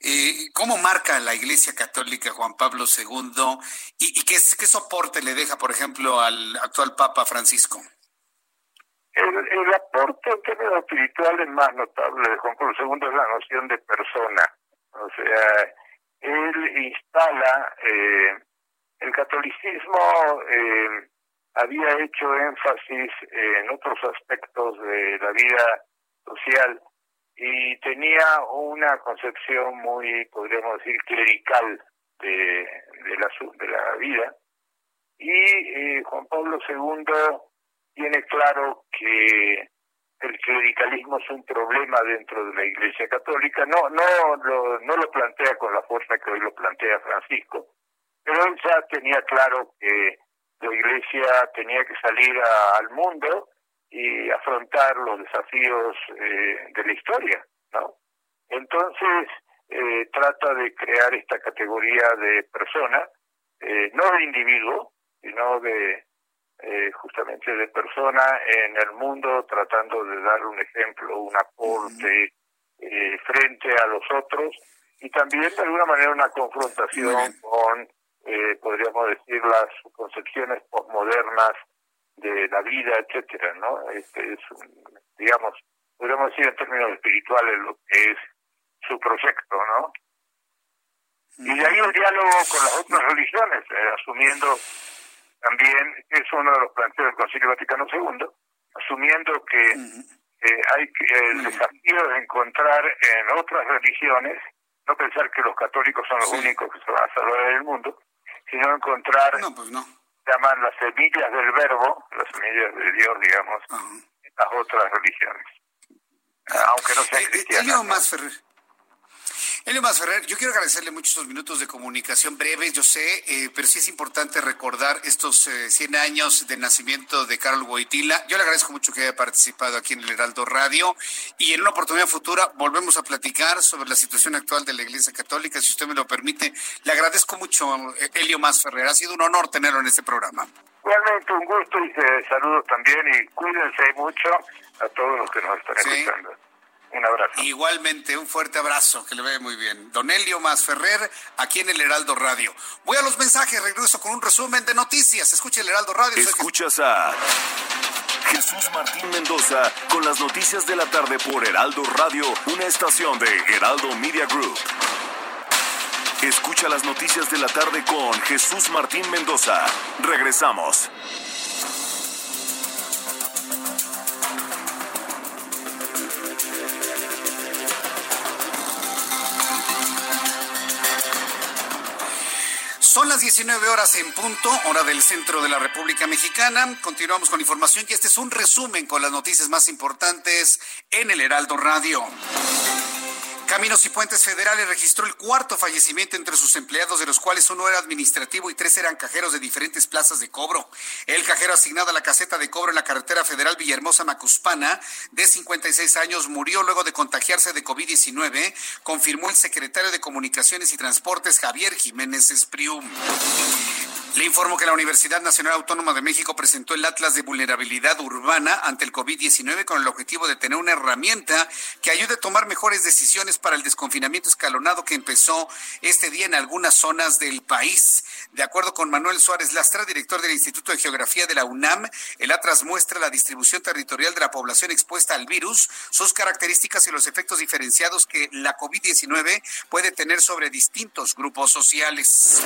Eh, ¿Cómo marca la Iglesia Católica Juan Pablo II y, qué, soporte le deja, por ejemplo, al actual Papa Francisco? El, aporte en términos espirituales más notable de Juan Pablo II es la noción de persona. O sea, él instala eh, el catolicismo. Eh, había hecho énfasis en otros aspectos de la vida social y tenía una concepción muy, podríamos decir, clerical de, de, la, de la vida. Y eh, Juan Pablo II tiene claro que el clericalismo es un problema dentro de la Iglesia Católica. No, no, lo, no lo plantea con la fuerza que hoy lo plantea Francisco, pero él ya tenía claro que la Iglesia tenía que salir al mundo y afrontar los desafíos eh, de la historia, ¿no? Entonces eh, trata de crear esta categoría de persona, eh, no de individuo, sino de justamente de persona en el mundo, tratando de dar un ejemplo, un aporte frente a los otros y también de alguna manera una confrontación con, podríamos decir, las concepciones postmodernas de la vida, etcétera, ¿no? Este es, digamos, podríamos decir en términos espirituales lo que es su proyecto, ¿no? Y de ahí el diálogo con las otras religiones, eh, asumiendo también, es uno de los planteos del Concilio Vaticano II, asumiendo que hay que, el desafío de encontrar en otras religiones, no pensar que los católicos son los únicos que se van a salvar en el mundo, sino encontrar no, pues no llaman las semillas del verbo, las semillas de Dios, digamos, en las otras religiones. Aunque no sean eh, eh, cristianas. más, Ferrer. Elio Ferrer, yo quiero agradecerle muchos estos minutos de comunicación breves, yo sé, eh, pero sí es importante recordar estos 100 años de nacimiento de Carol Boitila. Yo le agradezco mucho que haya participado aquí en el Heraldo Radio y en una oportunidad futura volvemos a platicar sobre la situación actual de la Iglesia Católica, si usted me lo permite. Le agradezco mucho, Elio Más Ferrer, ha sido un honor tenerlo en este programa. Realmente un gusto y saludos también y cuídense mucho a todos los que nos están escuchando. Un abrazo. Igualmente, un fuerte abrazo, que le vea muy bien. Don Elio Masferrer, aquí en el Heraldo Radio. Voy a los mensajes, regreso con un resumen de noticias. Escuche el Heraldo Radio. Escuchas a Jesús Martín Mendoza con las noticias de la tarde por Heraldo Radio, una estación de Heraldo Media Group. Escucha las noticias de la tarde con Jesús Martín Mendoza. Regresamos. Son las 19 horas en punto, hora del centro de la República Mexicana. Continuamos con información y este es un resumen con las noticias más importantes en el Heraldo Radio. Caminos y Puentes Federales registró el cuarto fallecimiento entre sus empleados, de los cuales uno era administrativo y tres eran cajeros de diferentes plazas de cobro. El cajero asignado a la caseta de cobro en la carretera federal Villahermosa Macuspana, de 56 años, murió luego de contagiarse de COVID-19, confirmó el secretario de Comunicaciones y Transportes Javier Jiménez Espriu. Le informo que la Universidad Nacional Autónoma de México presentó el Atlas de Vulnerabilidad Urbana ante el COVID-19 con el objetivo de tener una herramienta que ayude a tomar mejores decisiones para el desconfinamiento escalonado que empezó este día en algunas zonas del país. De acuerdo con Manuel Suárez Lastra, director del Instituto de Geografía de la UNAM, el Atlas muestra la distribución territorial de la población expuesta al virus, sus características y los efectos diferenciados que la COVID-19 puede tener sobre distintos grupos sociales.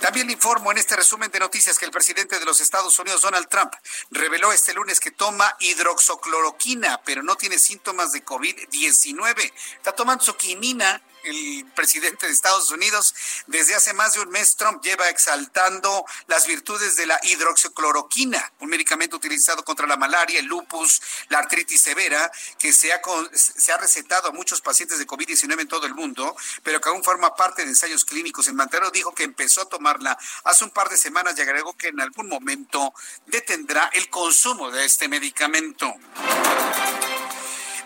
También le informo en este resumen de noticias que el presidente de los Estados Unidos, Donald Trump, reveló este lunes que toma hidroxocloroquina, pero no tiene síntomas de COVID-19. Está tomando quinina el presidente de Estados Unidos. Desde hace más de un mes, Trump lleva exaltando las virtudes de la hidroxicloroquina, un medicamento utilizado contra la malaria, el lupus, la artritis severa, que se ha, se ha recetado a muchos pacientes de COVID-19 en todo el mundo, pero que aún forma parte de ensayos clínicos. En Mantero dijo que empezó a tomarla hace un par de semanas y agregó que en algún momento detendrá el consumo de este medicamento.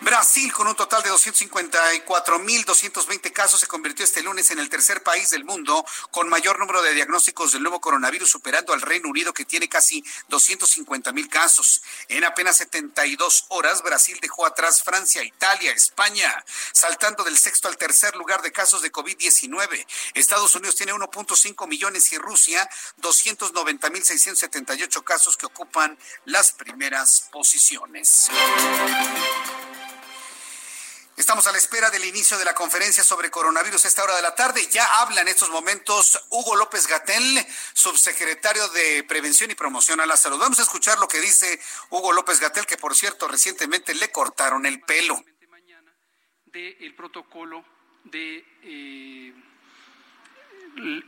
Brasil, con un total de 254.220 casos, se convirtió este lunes en el tercer país del mundo con mayor número de diagnósticos del nuevo coronavirus, superando al Reino Unido, que tiene casi 250.000 casos. En apenas 72 horas, Brasil dejó atrás Francia, Italia, España, saltando del sexto al tercer lugar de casos de COVID-19. Estados Unidos tiene 1.5 millones y Rusia 290.678 casos que ocupan las primeras posiciones. Estamos a la espera del inicio de la conferencia sobre coronavirus a esta hora de la tarde. Ya habla en estos momentos Hugo López Gatel, subsecretario de Prevención y Promoción a la Salud. Vamos a escuchar lo que dice Hugo López Gatel, que por cierto recientemente le cortaron el pelo.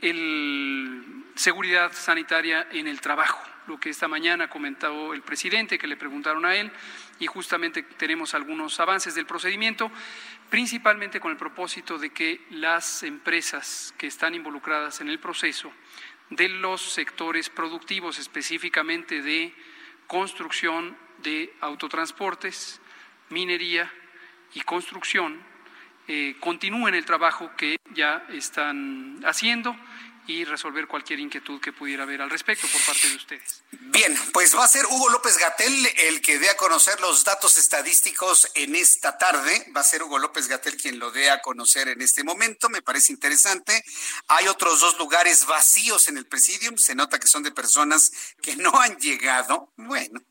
El seguridad sanitaria en el trabajo, lo que esta mañana comentó el presidente, que le preguntaron a él y justamente tenemos algunos avances del procedimiento, principalmente con el propósito de que las empresas que están involucradas en el proceso de los sectores productivos, específicamente de construcción de autotransportes, minería y construcción, eh, continúen el trabajo que ya están haciendo y resolver cualquier inquietud que pudiera haber al respecto por parte de ustedes. Bien, pues va a ser Hugo López Gatel el que dé a conocer los datos estadísticos en esta tarde. Va a ser Hugo López Gatel quien lo dé a conocer en este momento. Me parece interesante. Hay otros dos lugares vacíos en el presidium. Se nota que son de personas que no han llegado. Bueno,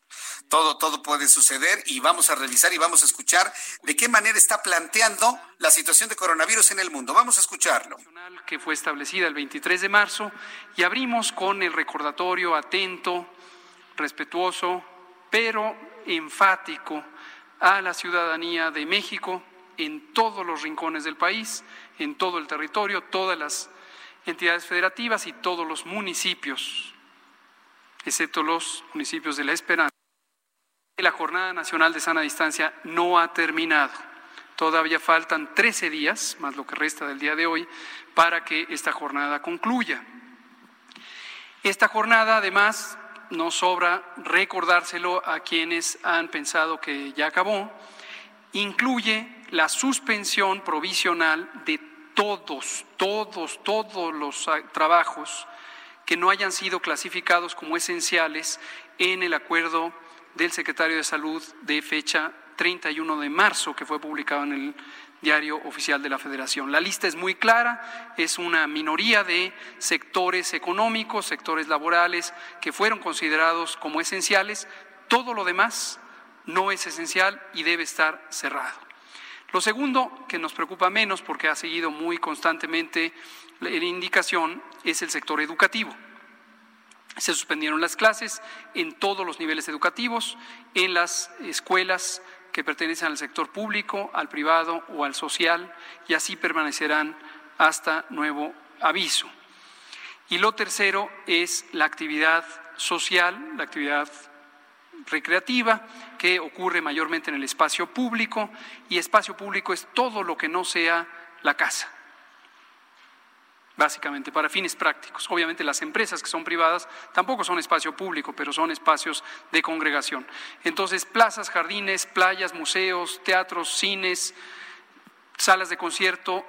todo, todo puede suceder y vamos a revisar y vamos a escuchar de qué manera está planteando la situación de coronavirus en el mundo. Vamos a escucharlo. Que fue establecida el 23 de marzo y abrimos con el recordatorio atento, respetuoso, pero enfático a la ciudadanía de México en todos los rincones del país, en todo el territorio, todas las entidades federativas y todos los municipios, excepto los municipios de La Esperanza. La Jornada Nacional de Sana Distancia no ha terminado. Todavía faltan 13 días, más lo que resta del día de hoy, para que esta jornada concluya. Esta jornada, además, no sobra recordárselo a quienes han pensado que ya acabó, incluye la suspensión provisional de todos, todos, todos los trabajos que no hayan sido clasificados como esenciales en el acuerdo del secretario de Salud de fecha 31 de marzo, que fue publicado en el diario oficial de la Federación. La lista es muy clara, es una minoría de sectores económicos, sectores laborales que fueron considerados como esenciales. Todo lo demás no es esencial y debe estar cerrado. Lo segundo, que nos preocupa menos porque ha seguido muy constantemente la indicación, es el sector educativo. Se suspendieron las clases en todos los niveles educativos, en las escuelas que pertenecen al sector público, al privado o al social, y así permanecerán hasta nuevo aviso. Y lo tercero es la actividad social, la actividad recreativa, que ocurre mayormente en el espacio público, y espacio público es todo lo que no sea la casa básicamente para fines prácticos. Obviamente las empresas que son privadas tampoco son espacio público, pero son espacios de congregación. Entonces, plazas, jardines, playas, museos, teatros, cines, salas de concierto,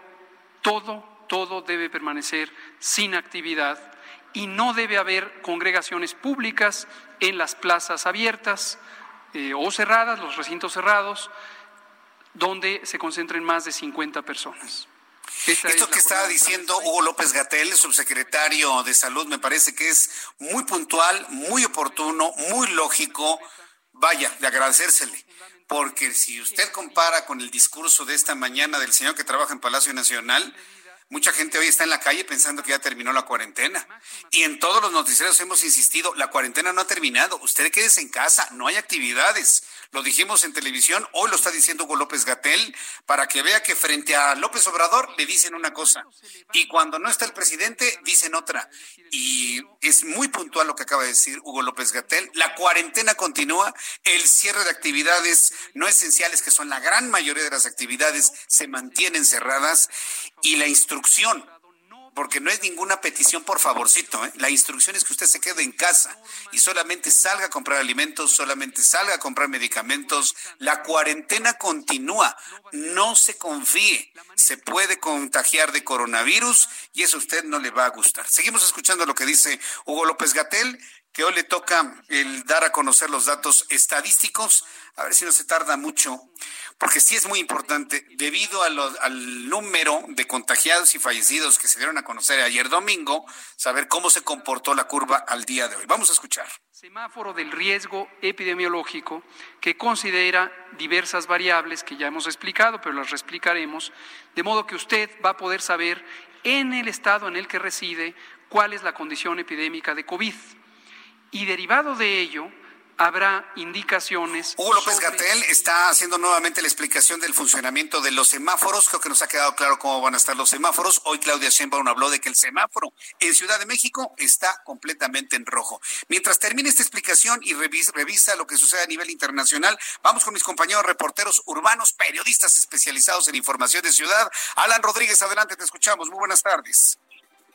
todo, todo debe permanecer sin actividad y no debe haber congregaciones públicas en las plazas abiertas eh, o cerradas, los recintos cerrados, donde se concentren más de 50 personas. Esto que estaba diciendo Hugo López Gatel, subsecretario de Salud, me parece que es muy puntual, muy oportuno, muy lógico. Vaya, de agradecérsele. Porque si usted compara con el discurso de esta mañana del señor que trabaja en Palacio Nacional, Mucha gente hoy está en la calle pensando que ya terminó la cuarentena. Y en todos los noticieros hemos insistido, la cuarentena no ha terminado. Usted quédese en casa, no hay actividades. Lo dijimos en televisión, hoy lo está diciendo Hugo López Gatel, para que vea que frente a López Obrador le dicen una cosa y cuando no está el presidente dicen otra. Y es muy puntual lo que acaba de decir Hugo López Gatel. La cuarentena continúa, el cierre de actividades no esenciales, que son la gran mayoría de las actividades, se mantienen cerradas y la instrucción porque no es ninguna petición por favorcito. ¿eh? La instrucción es que usted se quede en casa y solamente salga a comprar alimentos, solamente salga a comprar medicamentos. La cuarentena continúa. No se confíe. Se puede contagiar de coronavirus y eso a usted no le va a gustar. Seguimos escuchando lo que dice Hugo López Gatel que hoy le toca el dar a conocer los datos estadísticos, a ver si no se tarda mucho, porque sí es muy importante, debido al número de contagiados y fallecidos que se dieron a conocer ayer domingo, saber cómo se comportó la curva al día de hoy. Vamos a escuchar. Semáforo del riesgo epidemiológico que considera diversas variables que ya hemos explicado, pero las reexplicaremos, de modo que usted va a poder saber en el estado en el que reside cuál es la condición epidémica de COVID y derivado de ello habrá indicaciones. Hugo López Gatel está haciendo nuevamente la explicación del funcionamiento de los semáforos. Creo que nos ha quedado claro cómo van a estar los semáforos. Hoy Claudia Sheinbaum habló de que el semáforo en Ciudad de México está completamente en rojo. Mientras termine esta explicación y revisa, revisa lo que sucede a nivel internacional, vamos con mis compañeros reporteros urbanos, periodistas especializados en información de ciudad. Alan Rodríguez, adelante, te escuchamos. Muy buenas tardes.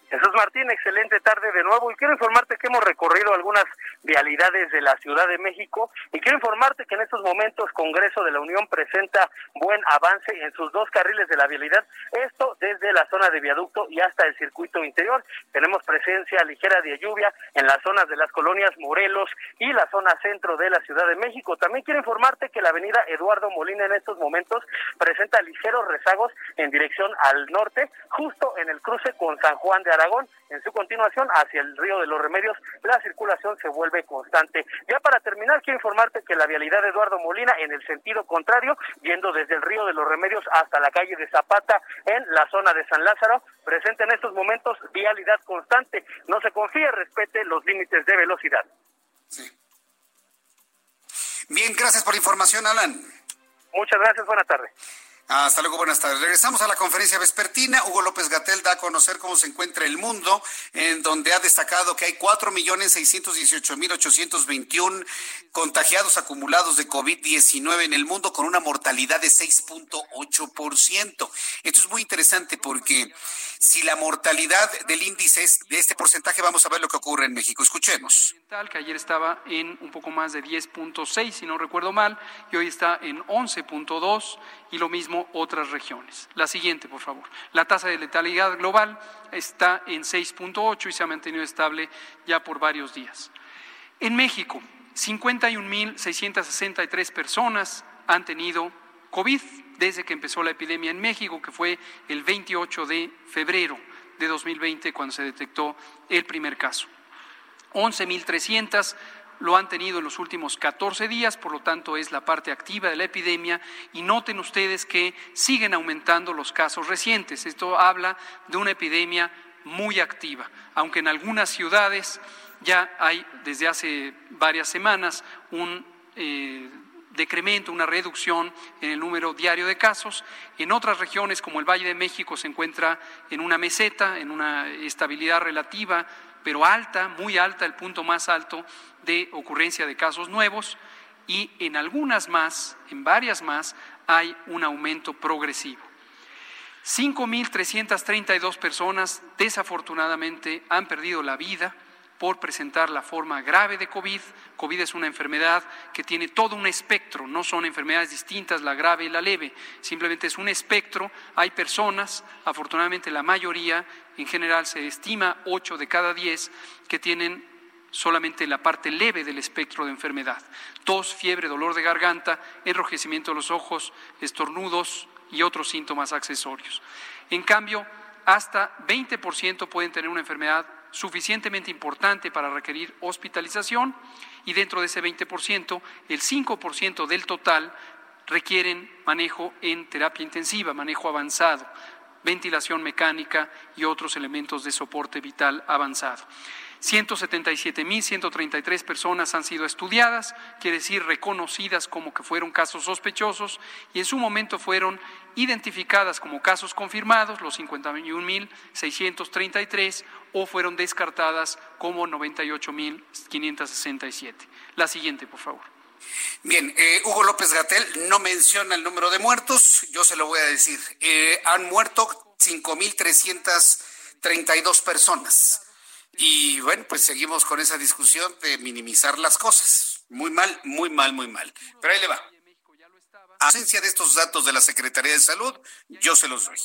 Jesús Martín, excelente tarde de nuevo y quiero informarte que hemos recorrido algunas vialidades de la Ciudad de México y quiero informarte que en estos momentos Congreso de la Unión presenta buen avance en sus dos carriles de la vialidad, esto desde la zona de viaducto y hasta el circuito interior. Tenemos presencia ligera de lluvia en las zonas de las colonias Morelos y la zona centro de la Ciudad de México. También quiero informarte que la avenida Eduardo Molina en estos momentos presenta ligeros rezagos en dirección al norte, justo en el cruce con San Juan de Aragón. En su continuación, hacia el río de los Remedios, la circulación se vuelve constante. Ya para terminar, quiero informarte que la vialidad de Eduardo Molina, en el sentido contrario, yendo desde el río de los Remedios hasta la calle de Zapata, en la zona de San Lázaro, presenta en estos momentos vialidad constante. No se confíe, respete los límites de velocidad. Bien, gracias por la información, Alan. Muchas gracias, buenas tardes. Hasta luego, buenas tardes. Regresamos a la conferencia vespertina. Hugo López Gatel da a conocer cómo se encuentra el mundo, en donde ha destacado que hay 4.618.821 contagiados acumulados de COVID-19 en el mundo con una mortalidad de 6.8%. Esto es muy interesante porque si la mortalidad del índice es de este porcentaje, vamos a ver lo que ocurre en México. Escuchemos. Que ayer estaba en un poco más de 10.6, si no recuerdo mal, y hoy está en 11.2 y lo mismo otras regiones. La siguiente, por favor. La tasa de letalidad global está en 6.8 y se ha mantenido estable ya por varios días. En México, 51.663 personas han tenido COVID desde que empezó la epidemia en México, que fue el 28 de febrero de 2020 cuando se detectó el primer caso. 11.300 lo han tenido en los últimos 14 días, por lo tanto es la parte activa de la epidemia y noten ustedes que siguen aumentando los casos recientes. Esto habla de una epidemia muy activa, aunque en algunas ciudades ya hay desde hace varias semanas un eh, decremento, una reducción en el número diario de casos. En otras regiones, como el Valle de México, se encuentra en una meseta, en una estabilidad relativa, pero alta, muy alta, el punto más alto de ocurrencia de casos nuevos. Y en algunas más, en varias más, hay un aumento progresivo. 5.332 personas desafortunadamente han perdido la vida por presentar la forma grave de COVID. COVID es una enfermedad que tiene todo un espectro, no son enfermedades distintas, la grave y la leve, simplemente es un espectro. Hay personas, afortunadamente la mayoría, en general se estima 8 de cada 10, que tienen solamente la parte leve del espectro de enfermedad. Tos, fiebre, dolor de garganta, enrojecimiento de los ojos, estornudos y otros síntomas accesorios. En cambio, hasta 20% pueden tener una enfermedad suficientemente importante para requerir hospitalización y dentro de ese 20%, el 5% del total requieren manejo en terapia intensiva, manejo avanzado, ventilación mecánica y otros elementos de soporte vital avanzado. 177.133 personas han sido estudiadas, quiere decir reconocidas como que fueron casos sospechosos y en su momento fueron identificadas como casos confirmados, los 51.633, o fueron descartadas como 98.567. La siguiente, por favor. Bien, eh, Hugo López Gatel no menciona el número de muertos, yo se lo voy a decir. Eh, han muerto 5.300 32 personas. Y bueno, pues seguimos con esa discusión de minimizar las cosas. Muy mal, muy mal, muy mal. Pero ahí le va. Ausencia de estos datos de la Secretaría de Salud, yo se los doy.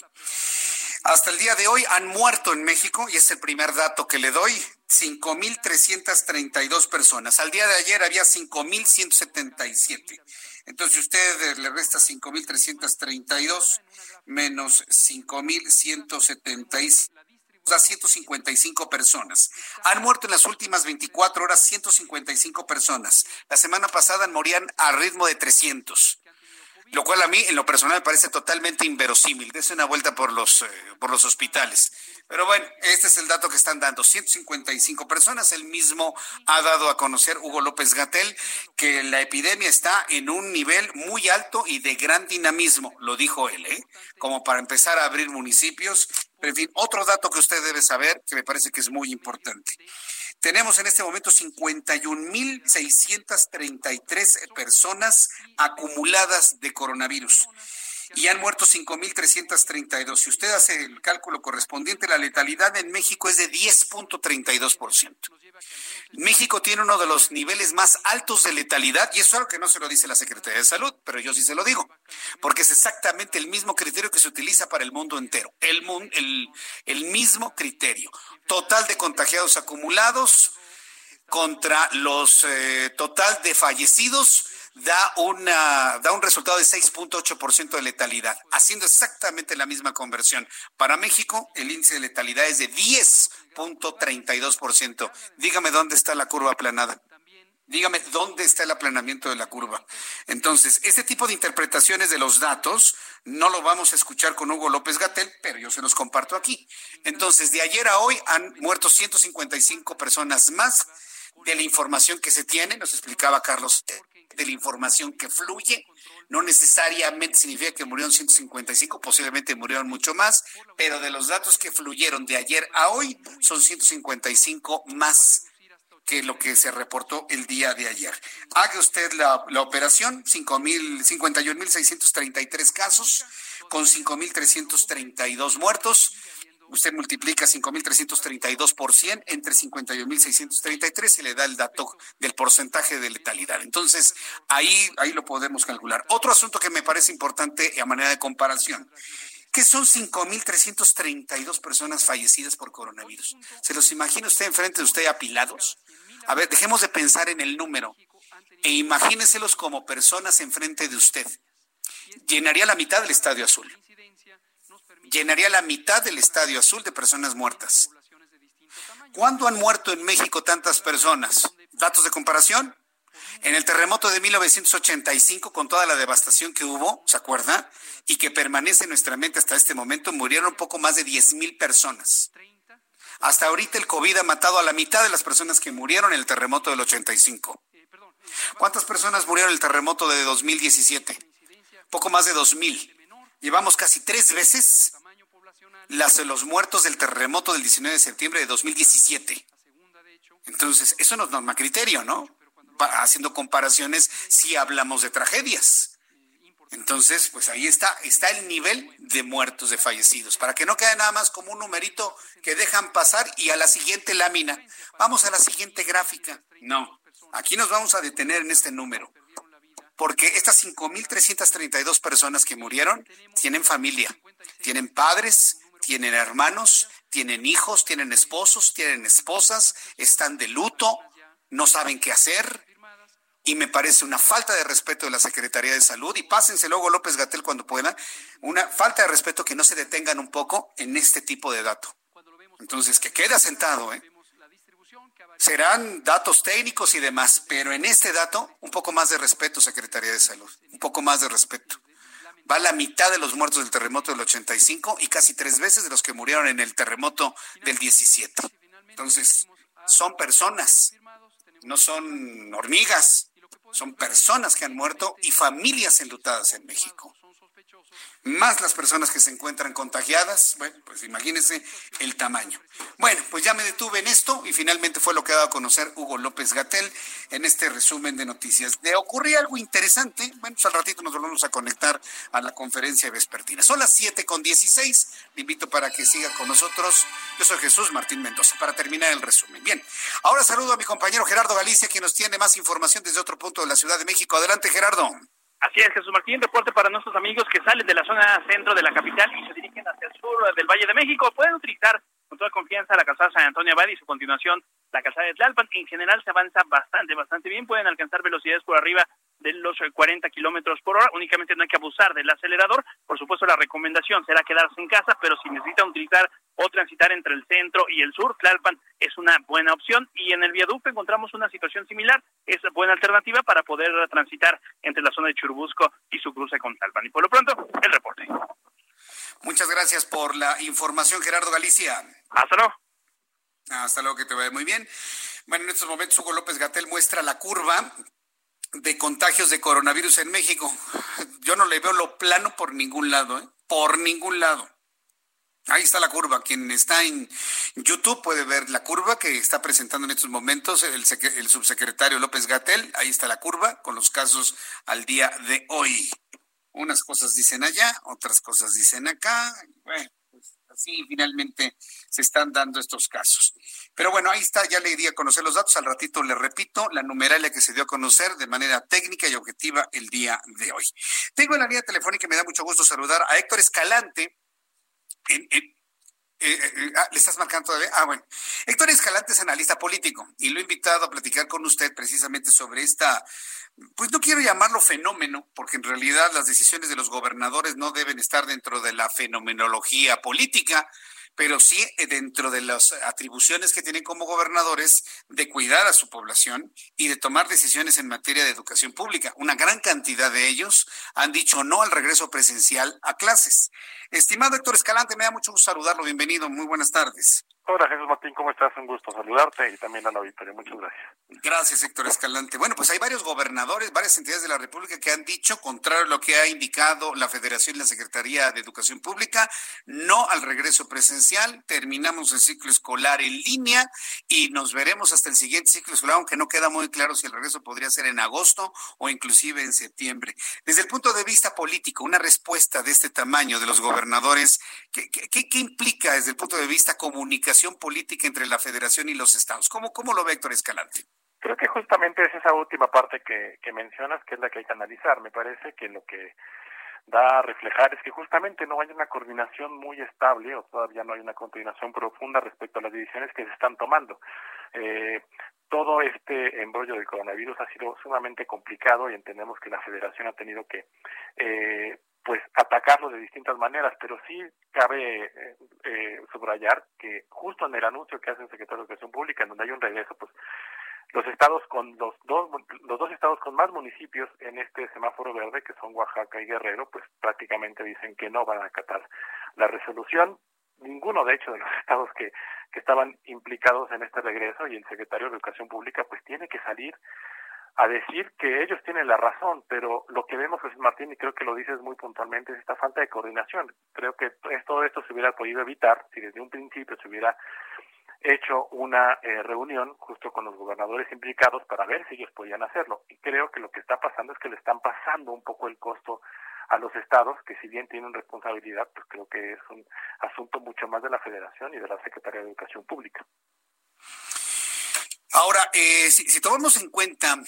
Hasta el día de hoy han muerto en México, y es el primer dato que le doy, 5.332 personas. Al día de ayer había 5.177. Entonces, si usted le resta 5.332 menos 5.176, sea, 155 personas. Han muerto en las últimas 24 horas 155 personas. La semana pasada morían a ritmo de 300 lo cual a mí en lo personal me parece totalmente inverosímil. Dese una vuelta por los, eh, por los hospitales. Pero bueno, este es el dato que están dando. 155 personas. El mismo ha dado a conocer Hugo López Gatel que la epidemia está en un nivel muy alto y de gran dinamismo, lo dijo él, ¿eh? como para empezar a abrir municipios. Pero en fin, otro dato que usted debe saber que me parece que es muy importante. Tenemos en este momento 51.633 personas acumuladas de coronavirus y han muerto 5.332. Si usted hace el cálculo correspondiente, la letalidad en México es de 10.32%. México tiene uno de los niveles más altos de letalidad y eso es algo que no se lo dice la Secretaría de Salud, pero yo sí se lo digo, porque es exactamente el mismo criterio que se utiliza para el mundo entero, el, el, el mismo criterio. Total de contagiados acumulados contra los eh, total de fallecidos da, una, da un resultado de 6.8% de letalidad, haciendo exactamente la misma conversión. Para México, el índice de letalidad es de 10.32%. Dígame dónde está la curva aplanada. Dígame dónde está el aplanamiento de la curva. Entonces, este tipo de interpretaciones de los datos no lo vamos a escuchar con Hugo López Gatel, pero yo se los comparto aquí. Entonces, de ayer a hoy han muerto 155 personas más de la información que se tiene, nos explicaba Carlos de la información que fluye. No necesariamente significa que murieron 155, posiblemente murieron mucho más, pero de los datos que fluyeron de ayer a hoy son 155 más que lo que se reportó el día de ayer. Haga usted la, la operación, 51.633 casos con 5.332 muertos usted multiplica 5.332 por 100 entre 51.633 y le da el dato del porcentaje de letalidad. Entonces, ahí, ahí lo podemos calcular. Otro asunto que me parece importante a manera de comparación que son 5.332 personas fallecidas por coronavirus. ¿Se los imagina usted enfrente de usted apilados? A ver, dejemos de pensar en el número e imagíneselos como personas enfrente de usted. Llenaría la mitad del Estadio Azul llenaría la mitad del Estadio Azul de personas muertas. ¿Cuándo han muerto en México tantas personas? ¿Datos de comparación? En el terremoto de 1985, con toda la devastación que hubo, ¿se acuerda? Y que permanece en nuestra mente hasta este momento, murieron poco más de 10 mil personas. Hasta ahorita el COVID ha matado a la mitad de las personas que murieron en el terremoto del 85. ¿Cuántas personas murieron en el terremoto de 2017? Poco más de 2 mil. Llevamos casi tres veces las, los muertos del terremoto del 19 de septiembre de 2017. Entonces, eso no es norma criterio, ¿no? Haciendo comparaciones si hablamos de tragedias. Entonces, pues ahí está, está el nivel de muertos, de fallecidos, para que no quede nada más como un numerito que dejan pasar y a la siguiente lámina. Vamos a la siguiente gráfica. No, aquí nos vamos a detener en este número, porque estas 5.332 personas que murieron tienen familia, tienen padres, tienen hermanos, tienen hijos, tienen esposos, tienen esposas, están de luto, no saben qué hacer. Y me parece una falta de respeto de la Secretaría de Salud, y pásense luego López Gatel cuando pueda, una falta de respeto que no se detengan un poco en este tipo de dato. Entonces, que quede asentado, ¿eh? Serán datos técnicos y demás, pero en este dato, un poco más de respeto, Secretaría de Salud, un poco más de respeto va la mitad de los muertos del terremoto del 85 y casi tres veces de los que murieron en el terremoto del 17. Entonces, son personas, no son hormigas, son personas que han muerto y familias enlutadas en México. Más las personas que se encuentran contagiadas, bueno, pues imagínense el tamaño. Bueno, pues ya me detuve en esto y finalmente fue lo que ha dado a conocer Hugo López Gatel en este resumen de noticias. De ocurrir algo interesante, bueno, pues al ratito nos volvemos a conectar a la conferencia vespertina. Son las 7 con 16, le invito para que siga con nosotros. Yo soy Jesús Martín Mendoza, para terminar el resumen. Bien, ahora saludo a mi compañero Gerardo Galicia, quien nos tiene más información desde otro punto de la Ciudad de México. Adelante, Gerardo. Así es, Jesús Martín, reporte para nuestros amigos que salen de la zona centro de la capital y se dirigen hacia el sur del Valle de México. Pueden utilizar con toda confianza la calzada San Antonio Abad y su continuación la calzada de Tlalpan. En general se avanza bastante, bastante bien. Pueden alcanzar velocidades por arriba de los 40 kilómetros por hora. Únicamente no hay que abusar del acelerador. Por supuesto, la recomendación será quedarse en casa, pero si necesitan utilizar o transitar entre el centro y el sur, Tlalpan es una buena opción. Y en el viaducto encontramos una situación similar. Es buena alternativa para poder transitar entre la zona de Churubusco y su cruce con Tlalpan. Y por lo pronto, el reporte. Muchas gracias por la información, Gerardo Galicia. Hasta luego. Hasta luego, que te vaya muy bien. Bueno, en estos momentos Hugo López Gatel muestra la curva de contagios de coronavirus en México. Yo no le veo lo plano por ningún lado, ¿eh? por ningún lado. Ahí está la curva. Quien está en YouTube puede ver la curva que está presentando en estos momentos el, el subsecretario López Gatel. Ahí está la curva con los casos al día de hoy. Unas cosas dicen allá, otras cosas dicen acá. Bueno, así finalmente se están dando estos casos. Pero bueno, ahí está, ya le di a conocer los datos. Al ratito le repito la numeralia que se dio a conocer de manera técnica y objetiva el día de hoy. Tengo en la línea telefónica y me da mucho gusto saludar a Héctor Escalante. Eh, eh, ah, ¿Le estás marcando todavía? Ah, bueno. Héctor Escalante es analista político y lo he invitado a platicar con usted precisamente sobre esta, pues no quiero llamarlo fenómeno, porque en realidad las decisiones de los gobernadores no deben estar dentro de la fenomenología política, pero sí eh, dentro de las atribuciones que tienen como gobernadores de cuidar a su población y de tomar decisiones en materia de educación pública. Una gran cantidad de ellos han dicho no al regreso presencial a clases. Estimado Héctor Escalante, me da mucho gusto saludarlo. Bienvenido. Muy buenas tardes. Hola Jesús Martín, ¿cómo estás? Un gusto saludarte y también a la auditoría. Muchas gracias. Gracias, Héctor Escalante. Bueno, pues hay varios gobernadores, varias entidades de la República que han dicho, contrario a lo que ha indicado la Federación y la Secretaría de Educación Pública, no al regreso presencial. Terminamos el ciclo escolar en línea y nos veremos hasta el siguiente ciclo escolar, aunque no queda muy claro si el regreso podría ser en agosto o inclusive en septiembre. Desde el punto de vista político, una respuesta de este tamaño de los gobernadores, ¿qué, qué, qué implica desde el punto de vista comunicación? Política entre la federación y los estados. ¿Cómo, cómo lo ve Héctor Escalante? Creo que justamente es esa última parte que, que mencionas que es la que hay que analizar. Me parece que lo que da a reflejar es que justamente no hay una coordinación muy estable o todavía no hay una coordinación profunda respecto a las decisiones que se están tomando. Eh, todo este embrollo del coronavirus ha sido sumamente complicado y entendemos que la federación ha tenido que eh, pues atacarlo de distintas maneras, pero sí cabe eh, eh, subrayar que justo en el anuncio que hace el secretario de Educación Pública, en donde hay un regreso, pues los estados con los dos los dos estados con más municipios en este semáforo verde que son Oaxaca y Guerrero pues prácticamente dicen que no van a acatar la resolución. Ninguno de hecho de los estados que que estaban implicados en este regreso y el secretario de Educación Pública pues tiene que salir a decir que ellos tienen la razón, pero lo que vemos, José Martín, y creo que lo dices muy puntualmente, es esta falta de coordinación. Creo que todo esto se hubiera podido evitar si desde un principio se hubiera hecho una eh, reunión justo con los gobernadores implicados para ver si ellos podían hacerlo. Y creo que lo que está pasando es que le están pasando un poco el costo a los estados, que si bien tienen responsabilidad, pues creo que es un asunto mucho más de la Federación y de la Secretaría de Educación Pública. Ahora, eh, si, tomamos en cuenta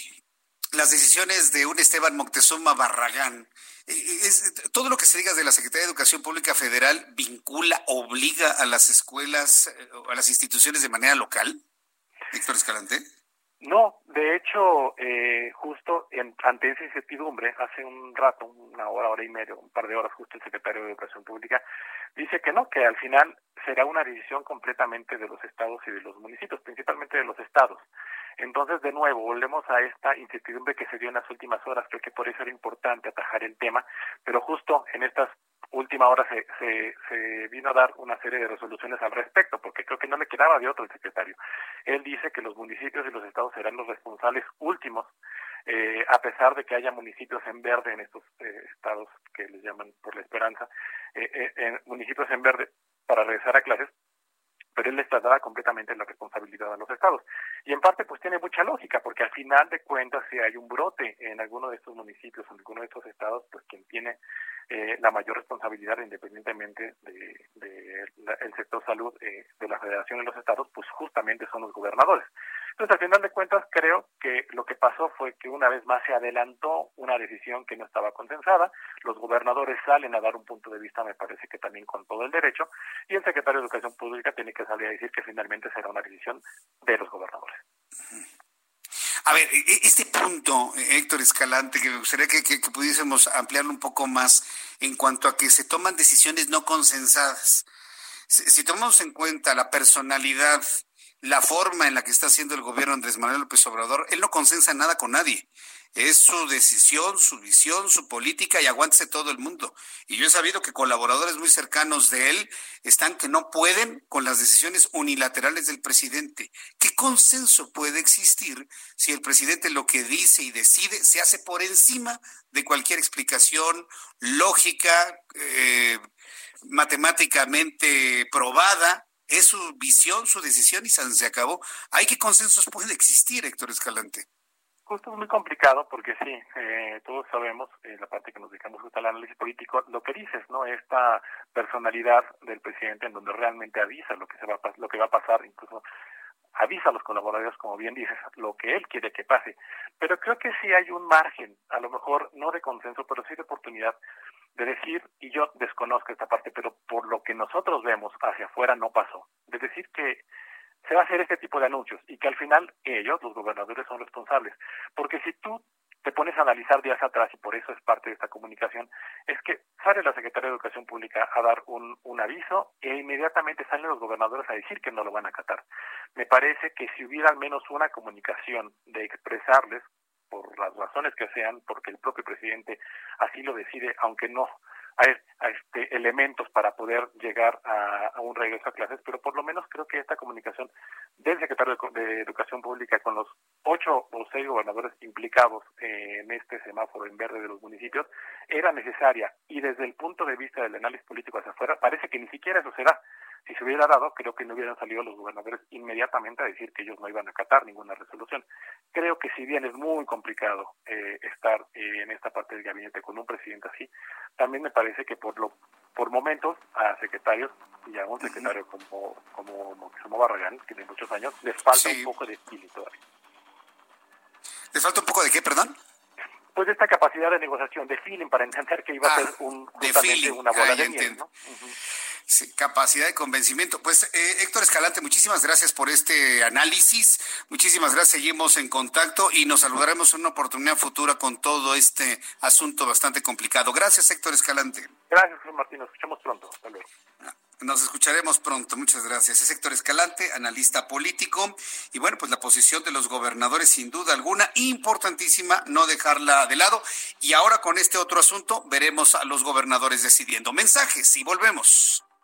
las decisiones de un Esteban Moctezuma Barragán, eh, es, todo lo que se diga de la Secretaría de Educación Pública Federal vincula, obliga a las escuelas, eh, a las instituciones de manera local, Víctor Escalante. No, de hecho, eh, justo en, ante esa incertidumbre, hace un rato, una hora, hora y media, un par de horas, justo el secretario de Educación Pública dice que no, que al final será una decisión completamente de los estados y de los municipios, principalmente de los estados. Entonces, de nuevo, volvemos a esta incertidumbre que se dio en las últimas horas. Creo que por eso era importante atajar el tema, pero justo en estas última hora se, se, se, vino a dar una serie de resoluciones al respecto, porque creo que no le quedaba de otro el secretario. Él dice que los municipios y los estados serán los responsables últimos eh, a pesar de que haya municipios en verde en estos eh, estados que les llaman por la esperanza, en municipios en verde para regresar a clases, les trasladaba completamente la responsabilidad a los estados. Y en parte pues tiene mucha lógica, porque al final de cuentas si hay un brote en alguno de estos municipios, en alguno de estos estados, pues quien tiene eh, la mayor responsabilidad independientemente de, el sector salud eh, de la federación y los estados, pues justamente son los gobernadores. Entonces, al final de cuentas, creo que lo que pasó fue que una vez más se adelantó una decisión que no estaba consensada. Los gobernadores salen a dar un punto de vista, me parece que también con todo el derecho, y el secretario de Educación Pública tiene que salir a decir que finalmente será una decisión de los gobernadores. A ver, e, e, este punto, Héctor Escalante, que me gustaría que, pudiésemos ampliarlo un poco más en cuanto a que se toman decisiones no consensadas. si tomamos en cuenta la personalidad la forma en la que está haciendo el gobierno Andrés Manuel López Obrador, él no consensa nada con nadie. Es su decisión, su visión, su política y aguántese todo el mundo. Y yo he sabido que colaboradores muy cercanos de él están que no pueden con las decisiones unilaterales del presidente. ¿Qué consenso puede existir si el presidente lo que dice y decide se hace por encima de cualquier explicación lógica, eh, matemáticamente probada? Es su visión, su decisión y se acabó. ¿Hay qué consensos puede existir, Héctor Escalante? Justo es muy complicado porque sí, eh, todos sabemos, eh, la parte que nos dedicamos justo al análisis político, lo que dices, ¿no? Esta personalidad del presidente en donde realmente avisa lo que se va a, lo que va a pasar, incluso avisa a los colaboradores, como bien dices, lo que él quiere que pase. Pero creo que sí hay un margen, a lo mejor no de consenso, pero sí de oportunidad de decir, y yo desconozco esta parte, pero por lo que nosotros vemos hacia afuera no pasó, de decir que se va a hacer este tipo de anuncios y que al final ellos, los gobernadores, son responsables. Porque si tú te pones a analizar días atrás, y por eso es parte de esta comunicación, es que sale la Secretaría de Educación Pública a dar un, un aviso e inmediatamente salen los gobernadores a decir que no lo van a acatar. Me parece que si hubiera al menos una comunicación de expresarles por las razones que sean, porque el propio presidente así lo decide, aunque no hay, este, elementos para poder llegar a, un regreso a clases, pero por lo menos creo que esta comunicación del secretario de, Educación Pública con los ocho o seis gobernadores implicados en este semáforo en verde de los municipios era necesaria y desde el punto de vista del análisis político hacia afuera parece que ni siquiera eso será. Si se hubiera dado, creo que no hubieran salido los gobernadores inmediatamente a decir que ellos no iban a acatar ninguna resolución. Creo que si bien es muy complicado eh, estar eh, en esta parte del gabinete con un presidente así, también me parece que por lo por momentos a secretarios y a un secretario como como Moctezuma Barragán, que tiene muchos años, les falta un poco de todavía. ¿Les falta un poco de qué, perdón? Pues esta capacidad de negociación, de feeling, para entender que iba a ah, ser un, justamente una bola de miel, ¿no? Capacidad de convencimiento. Pues eh, Héctor Escalante, muchísimas gracias por este análisis. Muchísimas gracias. Seguimos en contacto y nos saludaremos en una oportunidad futura con todo este asunto bastante complicado. Gracias, Héctor Escalante. Gracias, Martín. Nos escuchamos pronto. Hasta luego. Nos escucharemos pronto, muchas gracias. Es Héctor Escalante, analista político. Y bueno, pues la posición de los gobernadores, sin duda alguna, importantísima, no dejarla de lado. Y ahora con este otro asunto, veremos a los gobernadores decidiendo. Mensajes y volvemos.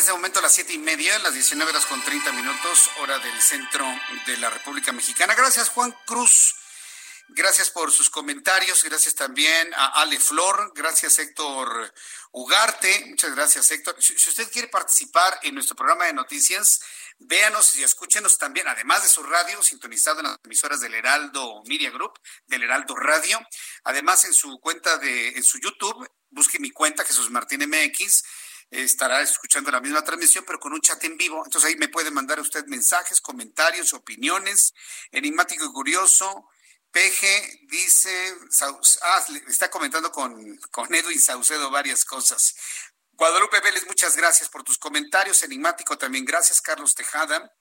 Este momento las siete y media, las 19 horas con 30 minutos, hora del centro de la República Mexicana. Gracias, Juan Cruz. Gracias por sus comentarios. Gracias también a Ale Flor. Gracias, Héctor Ugarte. Muchas gracias, Héctor. Si, usted quiere participar en nuestro programa de noticias, véanos y escúchenos también, además de su radio, sintonizado en las emisoras del Heraldo Media Group, del Heraldo Radio. Además, en su cuenta de, en su YouTube, busque mi cuenta, Jesús Martín MX estará escuchando la misma transmisión, pero con un chat en vivo. Entonces ahí me puede mandar usted mensajes, comentarios, opiniones. Enigmático y curioso. PG dice, ah, está comentando con, con Edwin Saucedo varias cosas. Guadalupe Vélez, muchas gracias por tus comentarios. Enigmático también, gracias. Carlos Tejada.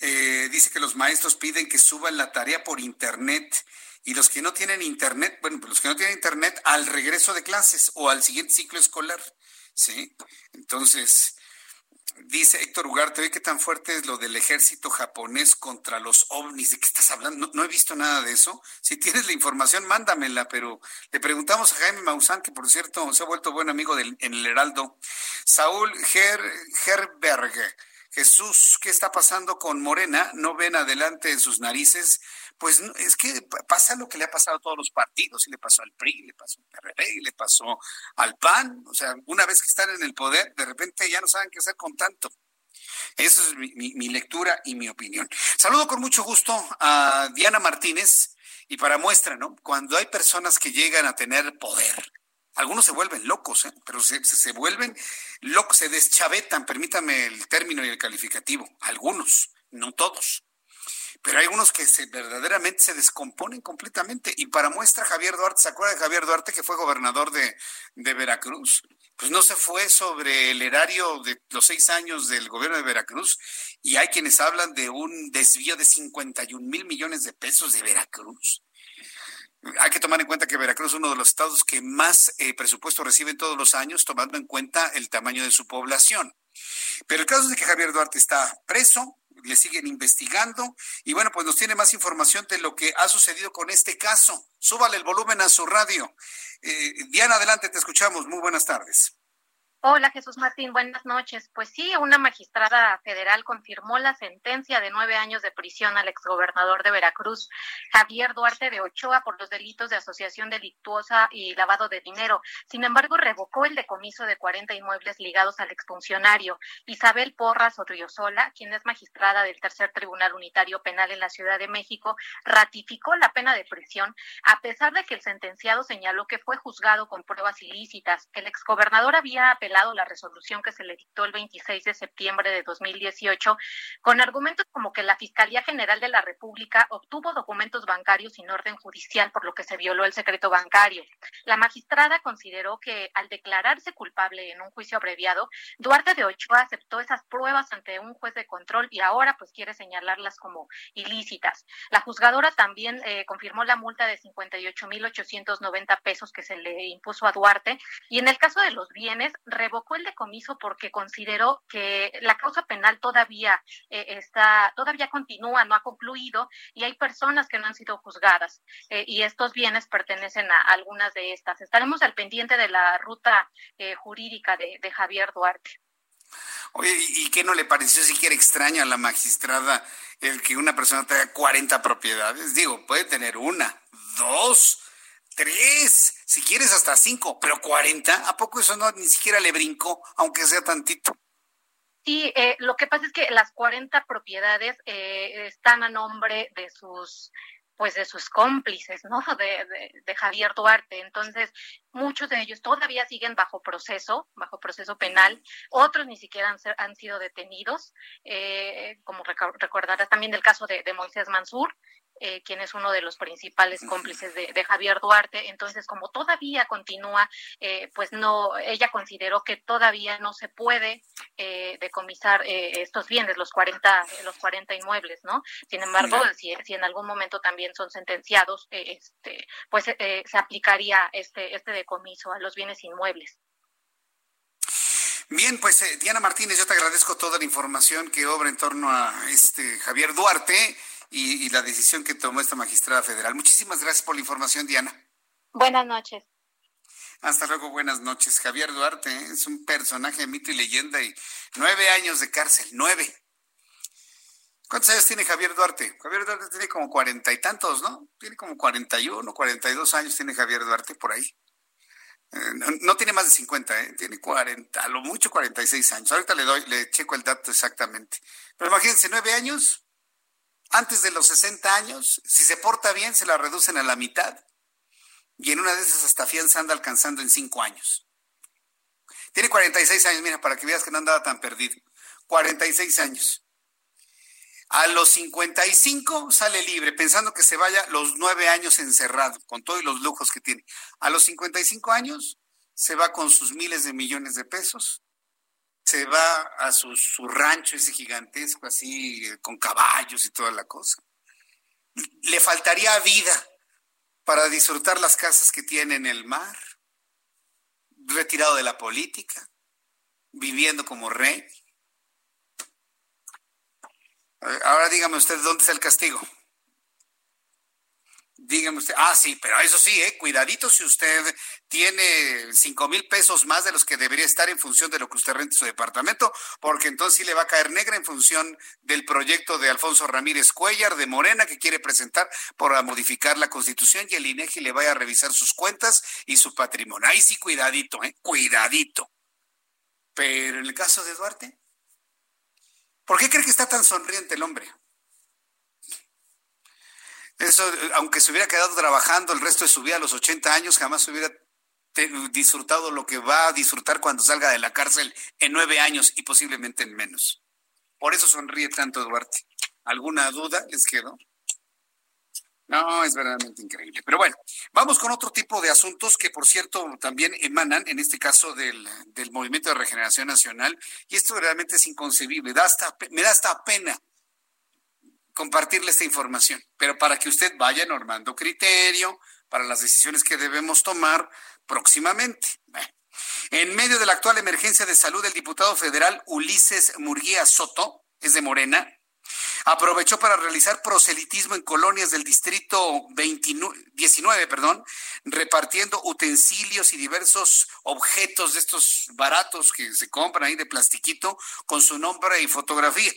Eh, dice que los maestros piden que suban la tarea por internet y los que no tienen internet, bueno, pues los que no tienen internet al regreso de clases o al siguiente ciclo escolar, ¿sí? Entonces, dice Héctor Ugarte, oye, qué tan fuerte es lo del ejército japonés contra los ovnis, ¿de qué estás hablando? No, he visto nada de eso. Si tienes la información, mándamela, pero le preguntamos a Jaime Maussan, que por cierto se ha vuelto buen amigo del, en el Heraldo, Saúl Ger, Herberg, Jesús, ¿qué está pasando con Morena? ¿No ven adelante en sus narices? Pues es que pasa lo que le ha pasado a todos los partidos, y le pasó al PRI, le pasó al PRD, y le pasó al PAN. O sea, una vez que están en el poder, de repente ya no saben qué hacer con tanto. Esa es mi, lectura y mi opinión. Saludo con mucho gusto a Diana Martínez y para muestra, ¿no? Cuando hay personas que llegan a tener poder, algunos se vuelven locos, ¿eh? pero se, se, vuelven locos, se deschavetan, permítame el término y el calificativo. Algunos, no todos. Pero hay unos que se, verdaderamente se descomponen completamente. Y para muestra, Javier Duarte, ¿se acuerda de Javier Duarte que fue gobernador de, de Veracruz? Pues no se fue sobre el erario de los seis años del gobierno de Veracruz. Y hay quienes hablan de un desvío de 51 mil millones de pesos de Veracruz. Hay que tomar en cuenta que Veracruz es uno de los estados que más eh, presupuesto recibe todos los años, tomando en cuenta el tamaño de su población. Pero el caso es que Javier Duarte está preso, le siguen investigando y bueno, pues nos tiene más información de lo que ha sucedido con este caso. Súbale el volumen a su radio. Eh, Diana, adelante, te escuchamos. Muy buenas tardes. Hola Jesús Martín, buenas noches. Pues sí, una magistrada federal confirmó la sentencia de nueve años de prisión al exgobernador de Veracruz, Javier Duarte de Ochoa, por los delitos de asociación delictuosa y lavado de dinero. Sin embargo, revocó el decomiso de 40 inmuebles ligados al exfuncionario. Isabel Porras Odriozola, quien es magistrada del Tercer Tribunal Unitario Penal en la Ciudad de México, ratificó la pena de prisión, a pesar de que el sentenciado señaló que fue juzgado con pruebas ilícitas. El exgobernador había lado la resolución que se le dictó el 26 de septiembre de 2018 con argumentos como que la Fiscalía General de la República obtuvo documentos bancarios sin orden judicial por lo que se violó el secreto bancario. La magistrada consideró que al declararse culpable en un juicio abreviado, Duarte de Ochoa aceptó esas pruebas ante un juez de control y ahora pues quiere señalarlas como ilícitas. La juzgadora también eh, confirmó la multa de 58.890 pesos que se le impuso a Duarte y en el caso de los bienes revocó el decomiso porque consideró que la causa penal todavía eh, está, todavía continúa, no ha concluido y hay personas que no han sido juzgadas eh, y estos bienes pertenecen a algunas de estas. Estaremos al pendiente de la ruta eh, jurídica de, de Javier Duarte. Oye, ¿y qué no le pareció siquiera extraño a la magistrada el que una persona tenga 40 propiedades? Digo, puede tener una, dos, tres, si quieres hasta cinco, pero cuarenta, ¿a poco eso no ni siquiera le brincó, aunque sea tantito? Sí, eh, lo que pasa es que las cuarenta propiedades eh, están a nombre de sus pues de sus cómplices, ¿no? De, de, Javier Duarte. Entonces, muchos de ellos todavía siguen bajo proceso, bajo proceso penal. Otros ni siquiera han, han sido detenidos, eh, como recordarás también el caso de, de Moisés Mansur, eh, quien es uno de los principales cómplices de, Javier Duarte. Entonces, como todavía continúa, eh, pues no, ella consideró que todavía no se puede eh, decomisar eh, estos bienes, los 40, los 40 inmuebles, ¿no? Sin embargo, si, si, en algún momento también son sentenciados, este, pues se aplicaría este, este decomiso a los bienes inmuebles. Bien, pues Diana Martínez, yo te agradezco toda la información que obra en torno a este Javier Duarte y, la decisión que tomó esta magistrada federal. Muchísimas gracias por la información, Diana. Buenas noches. Hasta luego, buenas noches. Javier Duarte ¿eh? es un personaje de mito y leyenda y nueve años de cárcel, nueve. ¿Cuántos años tiene Javier Duarte? Javier Duarte tiene como cuarenta y tantos, ¿no? Tiene como cuarenta y uno, cuarenta y dos años tiene Javier Duarte por ahí. Eh, no, tiene más de cincuenta, ¿eh? tiene cuarenta, a lo mucho cuarenta y seis años. Ahorita le doy, le checo el dato exactamente. Pero imagínense, nueve años, antes de los 60 años, si se porta bien, se la reducen a la mitad. Y en una de esas hasta fianza anda alcanzando en cinco años. Tiene 46 años, mira, para que veas que no andaba tan perdido. 46 años. A los 55 sale libre, pensando que se vaya los nueve años encerrado, con todos los lujos que tiene. A los 55 años se va con sus miles de millones de pesos se va a su, su rancho ese gigantesco, así, con caballos y toda la cosa. Le faltaría vida para disfrutar las casas que tiene en el mar, retirado de la política, viviendo como rey. Ahora dígame usted, ¿dónde está el castigo? Dígame usted, ah, sí, pero eso sí, eh, cuidadito si usted tiene cinco mil pesos más de los que debería estar en función de lo que usted rente su departamento, porque entonces sí le va a caer negra en función del proyecto de Alfonso Ramírez Cuellar de Morena que quiere presentar para modificar la constitución y el INEGI le vaya a revisar sus cuentas y su patrimonio. Ahí sí, cuidadito, eh, cuidadito. Pero en el caso de Duarte, ¿por qué cree que está tan sonriente el hombre? Eso, aunque se hubiera quedado trabajando el resto de su vida a los 80 años, jamás hubiera disfrutado lo que va a disfrutar cuando salga de la cárcel en nueve años y posiblemente en menos. Por eso sonríe tanto Duarte. ¿Alguna duda les quedó? No, es verdaderamente increíble. Pero bueno, vamos con otro tipo de asuntos que, por cierto, también emanan, en este caso, del, del Movimiento de Regeneración Nacional. Y esto realmente es inconcebible. Da hasta, me da hasta pena compartirle esta información, pero para que usted vaya normando criterio para las decisiones que debemos tomar próximamente. En medio de la actual emergencia de salud, el diputado federal Ulises Murguía Soto, es de Morena, aprovechó para realizar proselitismo en colonias del distrito 19, perdón, repartiendo utensilios y diversos objetos de estos baratos que se compran ahí de plastiquito con su nombre y fotografía.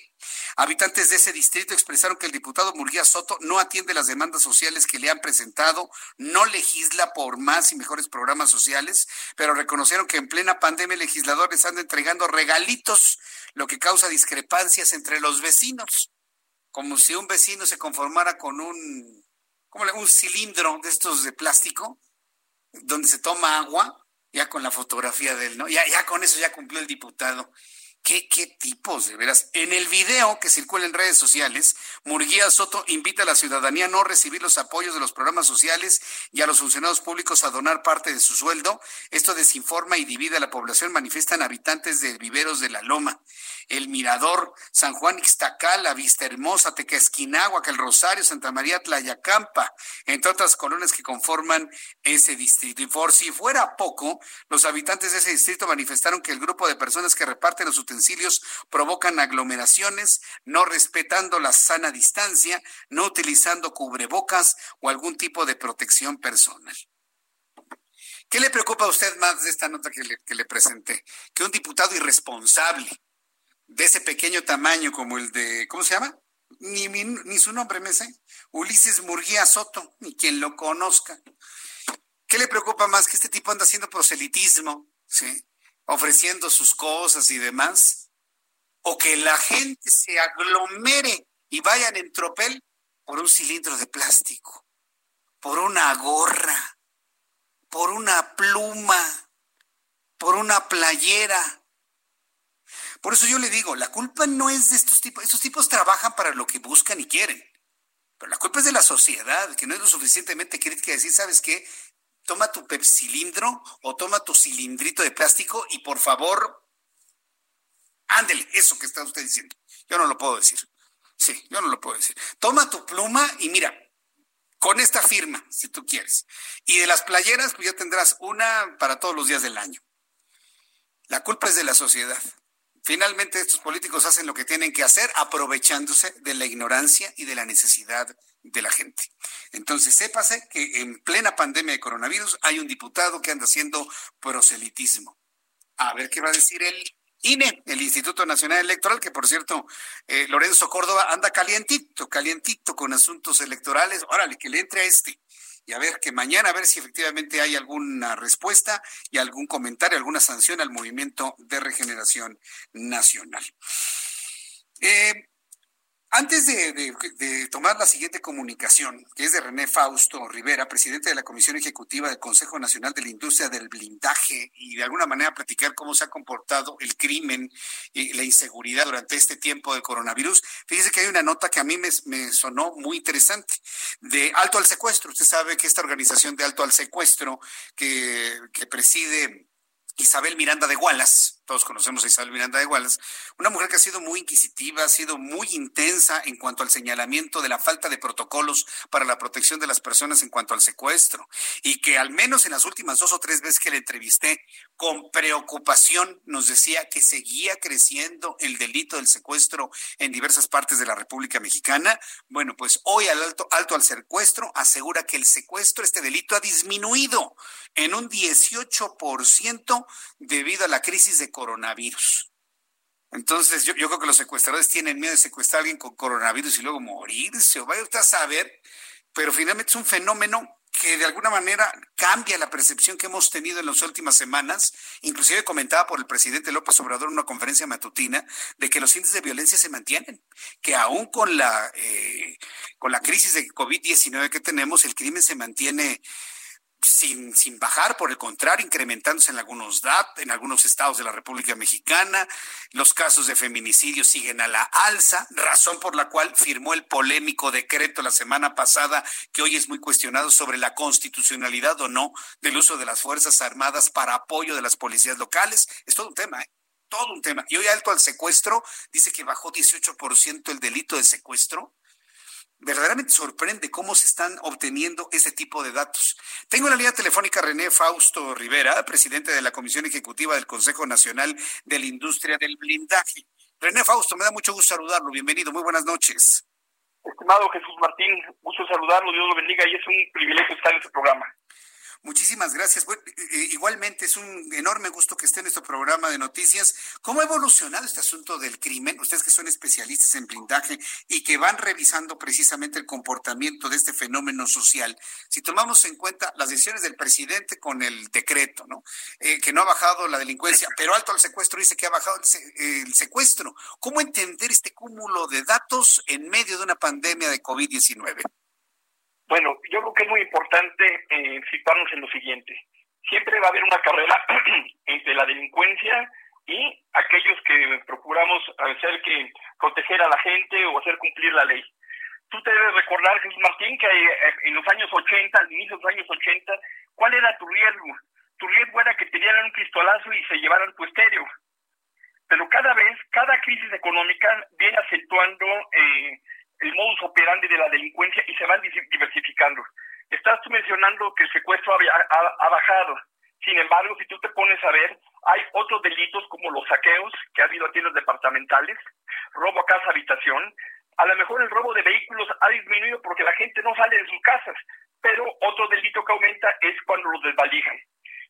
Habitantes de ese distrito expresaron que el diputado Murguía Soto no atiende las demandas sociales que le han presentado, no legisla por más y mejores programas sociales, pero reconocieron que en plena pandemia legisladores andan entregando regalitos, lo que causa discrepancias entre los vecinos, como si un vecino se conformara con un, como un cilindro de estos de plástico, donde se toma agua, ya con la fotografía de él, ¿no? Ya con eso ya cumplió el diputado. ¿Qué, ¿Qué tipos, de veras? En el video que circula en redes sociales, Murguía Soto invita a la ciudadanía a no recibir los apoyos de los programas sociales y a los funcionarios públicos a donar parte de su sueldo. Esto desinforma y divide a la población, manifiestan habitantes de Viveros de la Loma. El Mirador, San Juan Ixtacala, Vista Hermosa, Tequesquinagua, El Rosario, Santa María Tlayacampa, entre otras colonias que conforman ese distrito. Y por si fuera poco, los habitantes de ese distrito manifestaron que el grupo de personas que reparten los utensilios provocan aglomeraciones, no respetando la sana distancia, no utilizando cubrebocas o algún tipo de protección personal. ¿Qué le preocupa a usted más de esta nota que le presenté? Que un diputado irresponsable de ese pequeño tamaño como el de, ¿cómo se llama? Ni, ni su nombre me sé. Ulises Murguía Soto, ni quien lo conozca. ¿Qué le preocupa más que este tipo anda haciendo proselitismo, ¿sí? ofreciendo sus cosas y demás? ¿O que la gente se aglomere y vayan en tropel por un cilindro de plástico, por una gorra, por una pluma, por una playera? Por eso yo le digo, la culpa no es de estos tipos. Estos tipos trabajan para lo que buscan y quieren. Pero la culpa es de la sociedad, que no es lo suficientemente crítica de decir, ¿sabes qué? Toma tu pepsilindro o toma tu cilindrito de plástico y por favor, ándele, eso que está usted diciendo. Yo no lo puedo decir. Sí, yo no lo puedo decir. Toma tu pluma y mira, con esta firma, si tú quieres. Y de las playeras, pues ya tendrás una para todos los días del año. La culpa es de la sociedad. Finalmente estos políticos hacen lo que tienen que hacer aprovechándose de la ignorancia y de la necesidad de la gente. Entonces, sépase que en plena pandemia de coronavirus hay un diputado que anda haciendo proselitismo. A ver qué va a decir el INE, el Instituto Nacional Electoral, que por cierto, eh, Lorenzo Córdoba anda calientito, calientito con asuntos electorales. Órale, que le entre a este y a ver que mañana a ver si efectivamente hay alguna respuesta y algún comentario, alguna sanción al movimiento de regeneración nacional. Eh, antes de, tomar la siguiente comunicación, que es de René Fausto Rivera, presidente de la Comisión Ejecutiva del Consejo Nacional de la Industria del Blindaje, y de alguna manera platicar cómo se ha comportado el crimen y la inseguridad durante este tiempo de coronavirus, fíjese que hay una nota que a mí me, sonó muy interesante, de Alto al Secuestro. Usted sabe que esta organización de Alto al Secuestro que, que preside Isabel Miranda de Wallace, todos conocemos a Isabel Miranda de Wallace, una mujer que ha sido muy inquisitiva, ha sido muy intensa en cuanto al señalamiento de la falta de protocolos para la protección de las personas en cuanto al secuestro, y que al menos en las últimas dos o tres veces que le entrevisté, con preocupación nos decía que seguía creciendo el delito del secuestro en diversas partes de la República Mexicana. Bueno, pues hoy al alto, alto al secuestro asegura que el secuestro, este delito, ha disminuido en un 18% debido a la crisis de coronavirus. Entonces, yo, creo que los secuestradores tienen miedo de secuestrar a alguien con coronavirus y luego morirse, o vaya usted a saber, pero finalmente es un fenómeno que de alguna manera cambia la percepción que hemos tenido en las últimas semanas, inclusive comentaba por el presidente López Obrador en una conferencia matutina, de que los índices de violencia se mantienen, que aún con la, eh, con la crisis de COVID-19 que tenemos, el crimen se mantiene sin, sin bajar, por el contrario, incrementándose en algunos en algunos estados de la República Mexicana. Los casos de feminicidio siguen a la alza, razón por la cual firmó el polémico decreto la semana pasada, que hoy es muy cuestionado sobre la constitucionalidad o no del uso de las Fuerzas Armadas para apoyo de las policías locales. Es todo un tema, ¿eh? Todo un tema. Y hoy alto al secuestro, dice que bajó 18% el delito de secuestro verdaderamente sorprende cómo se están obteniendo ese tipo de datos. Tengo en la línea telefónica René Fausto Rivera, presidente de la Comisión Ejecutiva del Consejo Nacional de la Industria del Blindaje. René Fausto, me da mucho gusto saludarlo. Bienvenido, muy buenas noches. Estimado Jesús Martín, gusto saludarlo, Dios lo bendiga y es un privilegio estar en este programa. Muchísimas gracias. Bueno, eh, eh, igualmente es un enorme gusto que esté en este programa de noticias. ¿Cómo ha evolucionado este asunto del crimen? Ustedes que son especialistas en blindaje y que van revisando precisamente el comportamiento de este fenómeno social. Si tomamos en cuenta las decisiones del presidente con el decreto, ¿no? Eh, que no ha bajado la delincuencia, pero alto al secuestro dice que ha bajado el secuestro. ¿Cómo entender este cúmulo de datos en medio de una pandemia de COVID-19? Bueno, yo creo que es muy importante eh, situarnos en lo siguiente. Siempre va a haber una carrera entre la delincuencia y aquellos que procuramos hacer que proteger a la gente o hacer cumplir la ley. Tú te debes recordar, Jesús Martín, que eh, en los años 80, al inicio de los años 80, ¿cuál era tu riesgo? Tu riesgo era que te dieran un pistolazo y se llevaran tu estéreo. Pero cada vez, cada crisis económica viene acentuando eh, el modus operandi de la delincuencia y se van diversificando. Estás tú mencionando que el secuestro ha, bajado. Sin embargo, si tú te pones a ver, hay otros delitos como los saqueos que ha habido en los departamentales, robo a casa, habitación. A lo mejor el robo de vehículos ha disminuido porque la gente no sale de sus casas, pero otro delito que aumenta es cuando los desvalijan.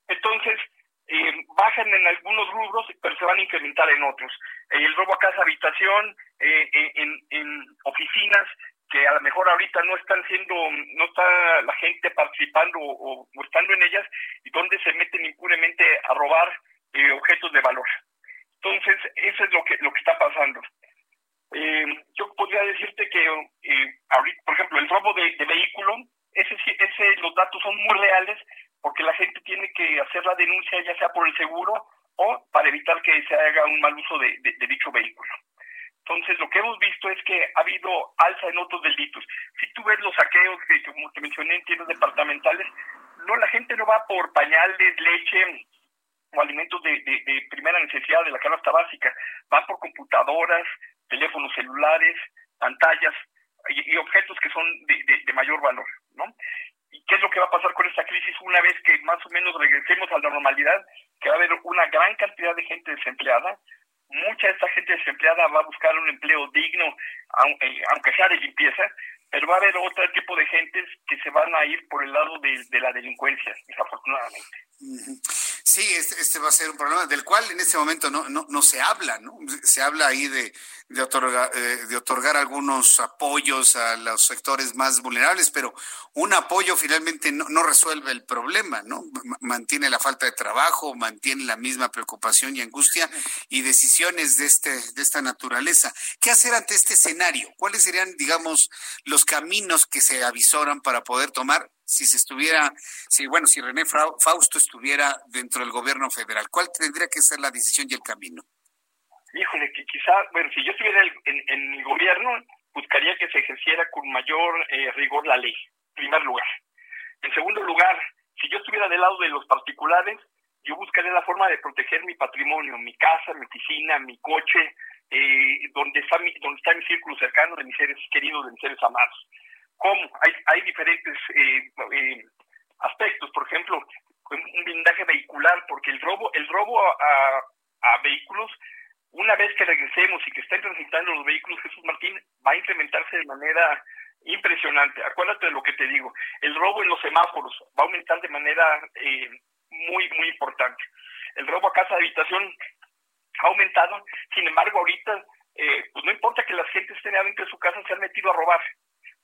Entonces, eh, bajan en algunos rubros, pero se van a incrementar en otros. el robo a casa, habitación, eh, en, en, oficinas que a lo mejor ahorita no están siendo, no está la gente participando o, estando en ellas y donde se meten impunemente a robar eh, objetos de valor. Entonces, eso es lo que, lo que está pasando. yo podría decirte que ahorita, por ejemplo, el robo de, de vehículo, ese, ese, los datos son muy reales porque la gente tiene que hacer la denuncia ya sea por el seguro o para evitar que se haga un mal uso de, dicho vehículo. Entonces, lo que hemos visto es que ha habido alza en otros delitos. Si tú ves los saqueos que, como te mencioné, en tiendas departamentales, no la gente no va por pañales, leche o alimentos de, de primera necesidad de la canasta básica, van por computadoras, teléfonos celulares, pantallas y, y objetos que son de, mayor valor, ¿no? ¿Y qué es lo que va a pasar con esta crisis una vez que más o menos regresemos a la normalidad? Que va a haber una gran cantidad de gente desempleada. Mucha de esta gente desempleada va a buscar un empleo digno, eh, aunque sea de limpieza, pero va a haber otro tipo de gentes que se van a ir por el lado de la delincuencia, desafortunadamente. Sí, este, este, va a ser un problema del cual en este momento no, no, no se habla, ¿no? Se habla ahí de, de, otorgar, eh, de otorgar algunos apoyos a los sectores más vulnerables, pero un apoyo finalmente no, no resuelve el problema, ¿no? Mantiene la falta de trabajo, mantiene la misma preocupación y angustia y decisiones de, este, de esta naturaleza. ¿Qué hacer ante este escenario? ¿Cuáles serían, digamos, los caminos que se avisoran para poder tomar si se estuviera, si bueno, si René Fausto estuviera dentro del gobierno federal? ¿Cuál tendría que ser la decisión y el camino? Híjole, que quizá, bueno, si yo estuviera en, en, el gobierno, buscaría que se ejerciera con mayor eh, rigor la ley, en primer lugar. En segundo lugar, si yo estuviera del lado de los particulares, yo buscaré la forma de proteger mi patrimonio, mi casa, mi oficina, mi coche, eh, donde, está mi, donde está mi círculo cercano de mis seres queridos, de mis seres amados. ¿Cómo? Hay, hay diferentes eh, eh, aspectos, por ejemplo, un blindaje vehicular, porque el robo, el robo a, vehículos, una vez que regresemos y que estén transitando los vehículos, Jesús Martín, va a incrementarse de manera impresionante. Acuérdate de lo que te digo. El robo en los semáforos va a aumentar de manera eh, muy, muy importante. El robo a casa de habitación ha aumentado. Sin embargo, ahorita, eh, pues no importa que la gente esté dentro de su casa, se han metido a robar.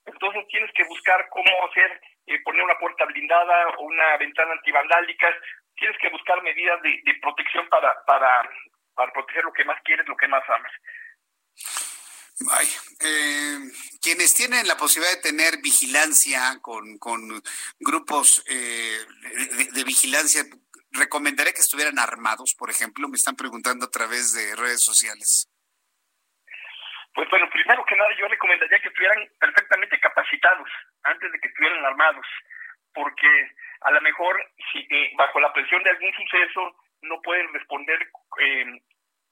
Entonces tienes que buscar cómo hacer, eh, poner una puerta blindada o una ventana antivandálica. Tienes que buscar medidas de, protección para, para, para proteger lo que más quieres, lo que más amas. Ay, eh, quienes tienen la posibilidad de tener vigilancia con, con grupos eh, de, vigilancia, recomendaré que estuvieran armados, por ejemplo, me están preguntando a través de redes sociales. Pues bueno, primero que nada yo recomendaría que estuvieran perfectamente capacitados antes de que estuvieran armados, porque a lo mejor si eh, bajo la presión de algún suceso no pueden responder eh,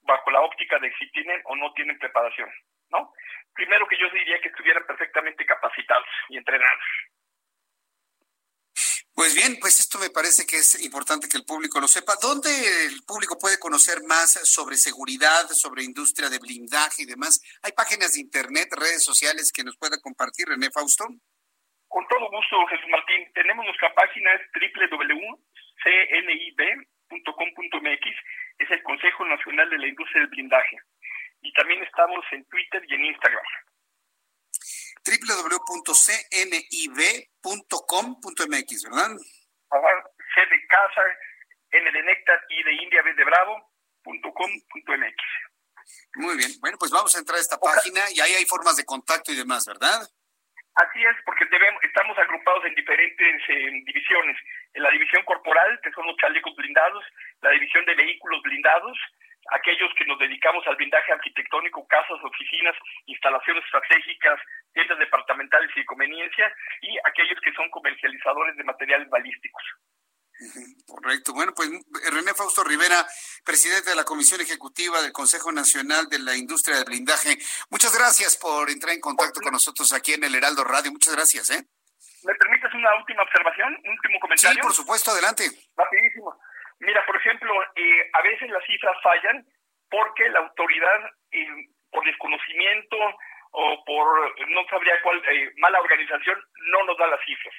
bajo la óptica de si tienen o no tienen preparación. ¿no? Primero que yo diría que estuvieran perfectamente capacitados y entrenados. Pues bien, pues esto me parece que es importante que el público lo sepa. ¿Dónde el público puede conocer más sobre seguridad, sobre industria de blindaje y demás? ¿Hay páginas de internet, redes sociales que nos pueda compartir, René Fausto? Con todo gusto, Jesús Martín. Tenemos nuestra página www.cnib.com.mx, es el Consejo Nacional de la Industria del Blindaje y también estamos en Twitter y en Instagram. www.cnib.com.mx, ¿verdad? C de casa, N de néctar y de India, B de bravo, punto com, punto MX. Muy bien, bueno, pues vamos a entrar a esta página y ahí hay formas de contacto y demás, ¿verdad? Así es, porque debemos, estamos agrupados en diferentes eh, divisiones. En la división corporal, que son los chalecos blindados, la división de vehículos blindados, aquellos que nos dedicamos al blindaje arquitectónico, casas, oficinas, instalaciones estratégicas, tiendas departamentales y de conveniencia, y aquellos que son comercializadores de materiales balísticos. Correcto. Bueno, pues René Fausto Rivera, presidente de la Comisión Ejecutiva del Consejo Nacional de la Industria del Blindaje, muchas gracias por entrar en contacto con nosotros aquí en el Heraldo Radio. Muchas gracias. ¿eh? ¿Me permites una última observación, un último comentario? Sí, por supuesto, adelante. Rapidísimo. Mira, por ejemplo, eh, a veces las cifras fallan porque la autoridad, eh, por desconocimiento o por no sabría cuál, eh, mala organización, no nos da las cifras.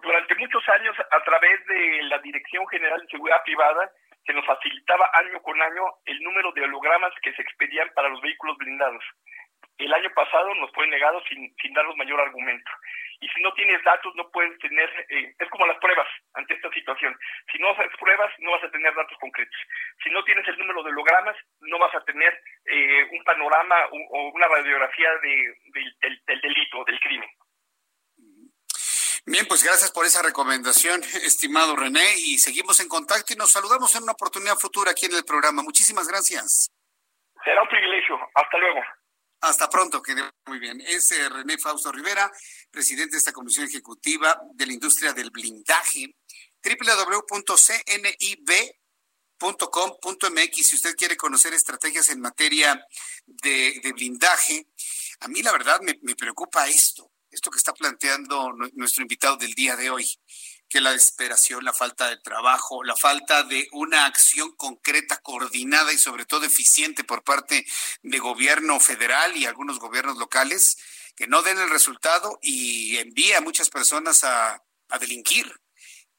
Durante muchos años, a través de la Dirección General de Seguridad Privada, se nos facilitaba año con año el número de hologramas que se expedían para los vehículos blindados. El año pasado nos fue negado sin, sin darnos mayor argumento y si no tienes datos no puedes tener, eh, es como las pruebas ante esta situación. Si no haces pruebas no vas a tener datos concretos. Si no tienes el número de hologramas no vas a tener eh, un panorama o una radiografía de, del, del delito, del crimen. Bien, pues gracias por esa recomendación, estimado René, y seguimos en contacto y nos saludamos en una oportunidad futura aquí en el programa. Muchísimas gracias. Será un privilegio. Hasta luego. Hasta pronto, que muy bien. Es René Fausto Rivera, presidente de esta Comisión Ejecutiva de la Industria del Blindaje. www.cnib.com.mx si usted quiere conocer estrategias en materia de, blindaje. A mí la verdad me preocupa esto, esto que está planteando nuestro invitado del día de hoy que la desesperación, la falta de trabajo, la falta de una acción concreta, coordinada y sobre todo eficiente por parte de gobierno federal y algunos gobiernos locales que no den el resultado y envía a muchas personas a, delinquir.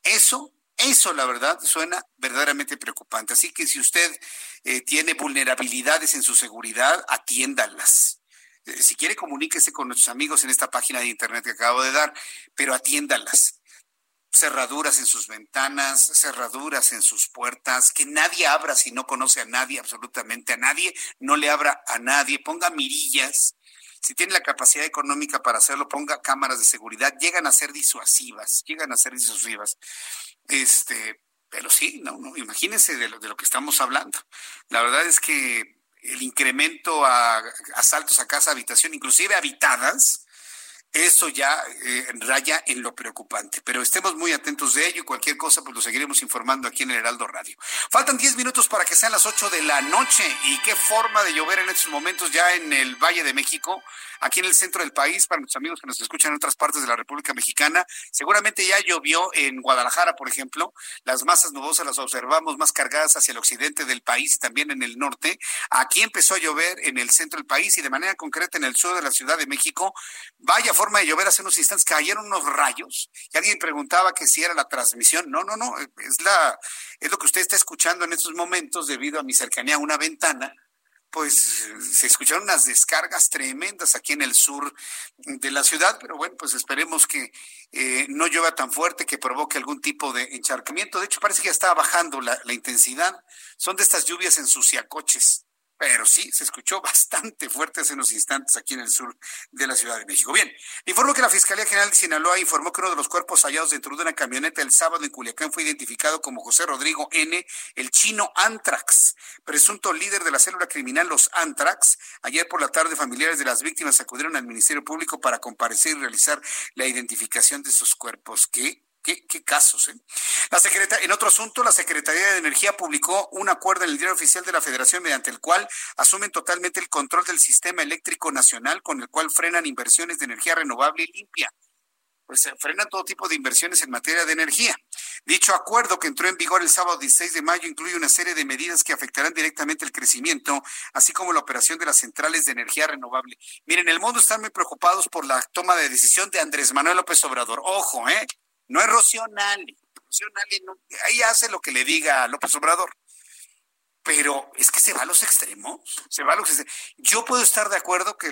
Eso, eso la verdad suena verdaderamente preocupante. Así que si usted eh, tiene vulnerabilidades en su seguridad, atiéndalas. Eh, si quiere, comuníquese con nuestros amigos en esta página de internet que acabo de dar, pero atiéndalas cerraduras en sus ventanas, cerraduras en sus puertas, que nadie abra si no conoce a nadie, absolutamente a nadie, no le abra a nadie, ponga mirillas. Si tiene la capacidad económica para hacerlo, ponga cámaras de seguridad, llegan a ser disuasivas, llegan a ser disuasivas. Este, pero sí, no, imagínense de lo, de lo que estamos hablando. La verdad es que el incremento a asaltos a casa, habitación, inclusive habitadas, eso ya eh, raya en lo preocupante. Pero estemos muy atentos de ello y cualquier cosa, pues lo seguiremos informando aquí en el Heraldo Radio. Faltan 10 minutos para que sean las 8 de la noche. ¿Y qué forma de llover en estos momentos ya en el Valle de México? Aquí en el centro del país, para nuestros amigos que nos escuchan en otras partes de la República Mexicana, seguramente ya llovió en Guadalajara, por ejemplo. Las masas nubosas las observamos más cargadas hacia el occidente del país y también en el norte. Aquí empezó a llover en el centro del país y de manera concreta en el sur de la Ciudad de México. Vaya forma de llover hace unos instantes, cayeron unos rayos y alguien preguntaba que si era la transmisión. No, no, no, es, la, es lo que usted está escuchando en estos momentos debido a mi cercanía a una ventana pues se escucharon unas descargas tremendas aquí en el sur de la ciudad, pero bueno, pues esperemos que eh, no llueva tan fuerte que provoque algún tipo de encharcamiento. De hecho, parece que ya está bajando la, la intensidad. Son de estas lluvias ensuciacoches pero sí, se escuchó bastante fuerte hace unos instantes aquí en el sur de la Ciudad de México. Bien, informo que la Fiscalía General de Sinaloa informó que uno de los cuerpos hallados dentro de una camioneta el sábado en Culiacán fue identificado como José Rodrigo N., el chino Antrax, presunto líder de la célula criminal Los Antrax. Ayer por la tarde, familiares de las víctimas acudieron al Ministerio Público para comparecer y realizar la identificación de sus cuerpos. ¿Qué Qué, casos, ¿eh? La secretaria, en otro asunto, la Secretaría de Energía publicó un acuerdo en el diario oficial de la Federación mediante el cual asumen totalmente el control del sistema eléctrico nacional con el cual frenan inversiones de energía renovable y limpia. Pues se frenan todo tipo de inversiones en materia de energía. Dicho acuerdo que entró en vigor el sábado 16 de mayo incluye una serie de medidas que afectarán directamente el crecimiento, así como la operación de las centrales de energía renovable. Miren, el mundo está muy preocupados por la toma de decisión de Andrés Manuel López Obrador. Ojo, ¿eh? No es Rocío ahí hace lo que le diga López Obrador. Pero es que se va a los extremos. Se va a los Yo puedo estar de acuerdo que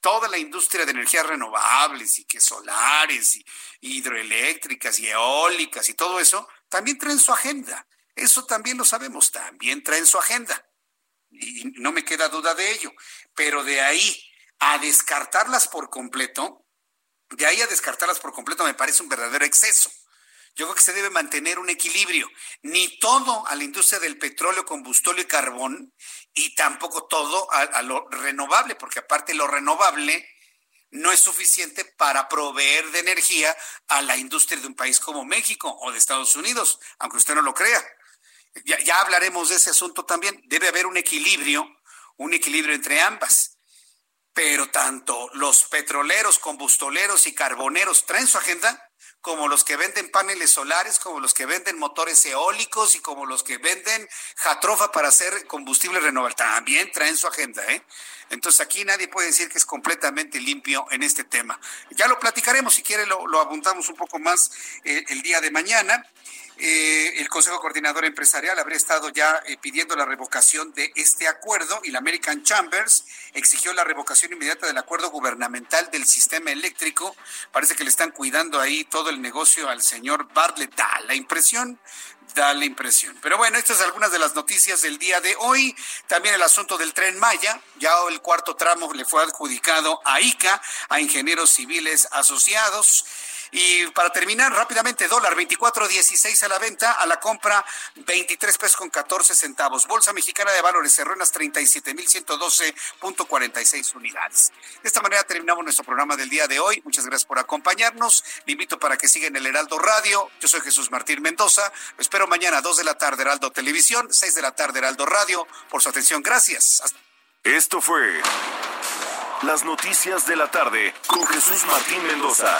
toda la industria de energías renovables y que solares y, hidroeléctricas y eólicas y todo eso también traen su agenda. Eso también lo sabemos, también traen su agenda. Y no me queda duda de ello. Pero de ahí a descartarlas por completo, de ahí a descartarlas por completo me parece un verdadero exceso. Yo creo que se debe mantener un equilibrio. Ni todo a la industria del petróleo, combustible y carbón, y tampoco todo a, lo renovable, porque aparte lo renovable no es suficiente para proveer de energía a la industria de un país como México o de Estados Unidos, aunque usted no lo crea. Ya, ya hablaremos de ese asunto también. Debe haber un equilibrio, un equilibrio entre ambas pero tanto los petroleros, combustoleros y carboneros traen su agenda, como los que venden paneles solares, como los que venden motores eólicos y como los que venden jatrofa para hacer combustible renovable. También traen su agenda, ¿eh? Entonces aquí nadie puede decir que es completamente limpio en este tema. Ya lo platicaremos, si quiere lo, lo apuntamos un poco más eh, el día de mañana. Eh, el Consejo Coordinador Empresarial habría estado ya eh, pidiendo la revocación de este acuerdo y la American Chambers exigió la revocación inmediata del acuerdo gubernamental del sistema eléctrico. Parece que le están cuidando ahí todo el negocio al señor Bartlett. Da la impresión, da la impresión. Pero bueno, estas son algunas de las noticias del día de hoy. También el asunto del tren Maya. Ya el cuarto tramo le fue adjudicado a ICA, a Ingenieros Civiles Asociados. Y para terminar rápidamente, dólar 24.16 a la venta, a la compra 23 pesos con 14 centavos. Bolsa Mexicana de Valores cerró en las 37.112.46 unidades. De esta manera terminamos nuestro programa del día de hoy. Muchas gracias por acompañarnos. Le invito para que sigan el Heraldo Radio. Yo soy Jesús Martín Mendoza. Lo espero mañana 2 de la tarde Heraldo Televisión, 6 de la tarde Heraldo Radio. Por su atención, gracias. Esto fue las noticias de la tarde con Jesús Martín Mendoza.